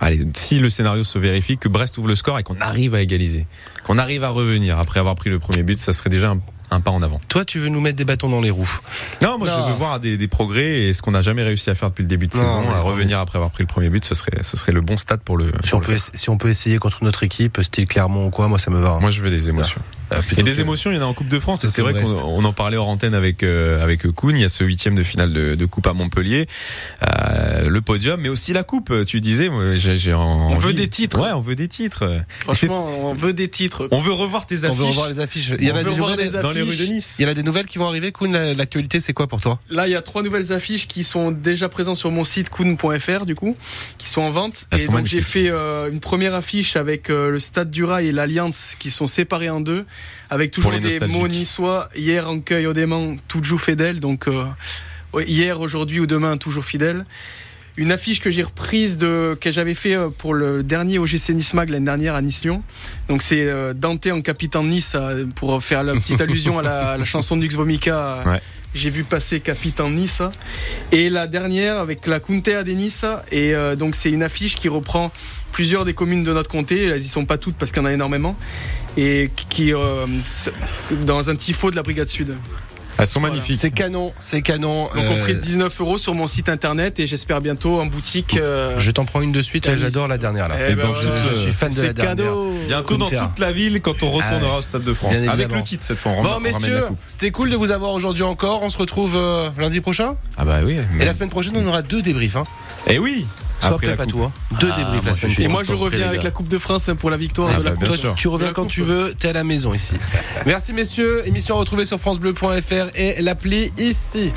allez, si le scénario se vérifie, que Brest ouvre le score et qu'on arrive à égaliser, qu'on arrive à revenir après avoir pris le premier but, ça serait déjà un, un pas en avant. Toi, tu veux nous mettre des bâtons dans les roues. Non, moi Non. je veux voir des, des progrès et ce qu'on n'a jamais réussi à faire depuis le début de Non, saison, à revenir après avoir pris le premier but, ce serait, ce serait le bon stade pour le. Si pour on, le peut, si on peut essayer contre une autre équipe, style Clermont ou quoi, moi ça me va. hein. Moi je veux des émotions. Et des que- émotions, il y en a en Coupe de France. Et c'est vrai qu'on on en parlait hors antenne avec euh, avec Kuhn. Il y a ce huitième de finale de, de Coupe à Montpellier, euh, le podium, mais aussi la Coupe. Tu disais, j'ai envie- veut des titres. Ouais, on veut des titres. Franchement, on veut des titres. On veut revoir tes On affiches veut revoir les affiches. Il y en On a veut des revoir nouvelles les dans les rues de affiches. Nice. Il y en a des nouvelles qui vont arriver. Kuhn, la- l'actualité, c'est quoi pour toi? Là, il y a trois nouvelles affiches qui sont déjà présentes sur mon site kuhn.fr, du coup, qui sont en vente. Elles et donc, j'ai fait euh, une première affiche avec euh, le Stade du Rail et l'Alliance qui sont séparés en deux, avec toujours des mots niçois. Hier, en cueil au dément, toujours fidèle. Donc, euh, hier, aujourd'hui ou demain, toujours fidèle. Une affiche que j'ai reprise de que j'avais fait euh, pour le dernier OGC Nice Mag l'année dernière à Nice-Lyon. Donc c'est euh, Dante en capitaine de Nice pour faire la petite allusion à la, à la chanson de Lux Vomica. Ouais. J'ai vu passer capitaine de Nice. Et la dernière avec la Cuntea de Nice. Et euh, donc c'est une affiche qui reprend plusieurs des communes de notre comté. Elles y sont pas toutes parce qu'il y en a énormément. Et qui euh, dans un tifo de la Brigade Sud. Elles sont Voilà. magnifiques. C'est canon, c'est canon. Donc on Euh, prix de 19 euros sur mon site internet et j'espère bientôt en boutique. euh, je t'en prends une de suite. J'adore la dernière là. Eh Et ben dans je, voilà. je suis fan de la dernière. cadeau. Bientôt dans toute la ville quand on retournera Ah au Stade de France. Avec le titre cette fois. On Bon, messieurs, c'était cool de vous avoir aujourd'hui encore. On se retrouve euh, lundi prochain. Ah bah oui. Et la semaine prochaine, on aura deux débriefs. Hein. Et oui. Soit Après prêt, tout. Hein. Deux Ah, débriefs la semaine Et moi je reviens avec la Coupe de France hein, pour la victoire Ah de la bah, Coupe. Tu reviens La quand coupe. tu veux, t'es à la maison ici. Merci messieurs, émission retrouvée sur francebleu.fr et l'appli ici.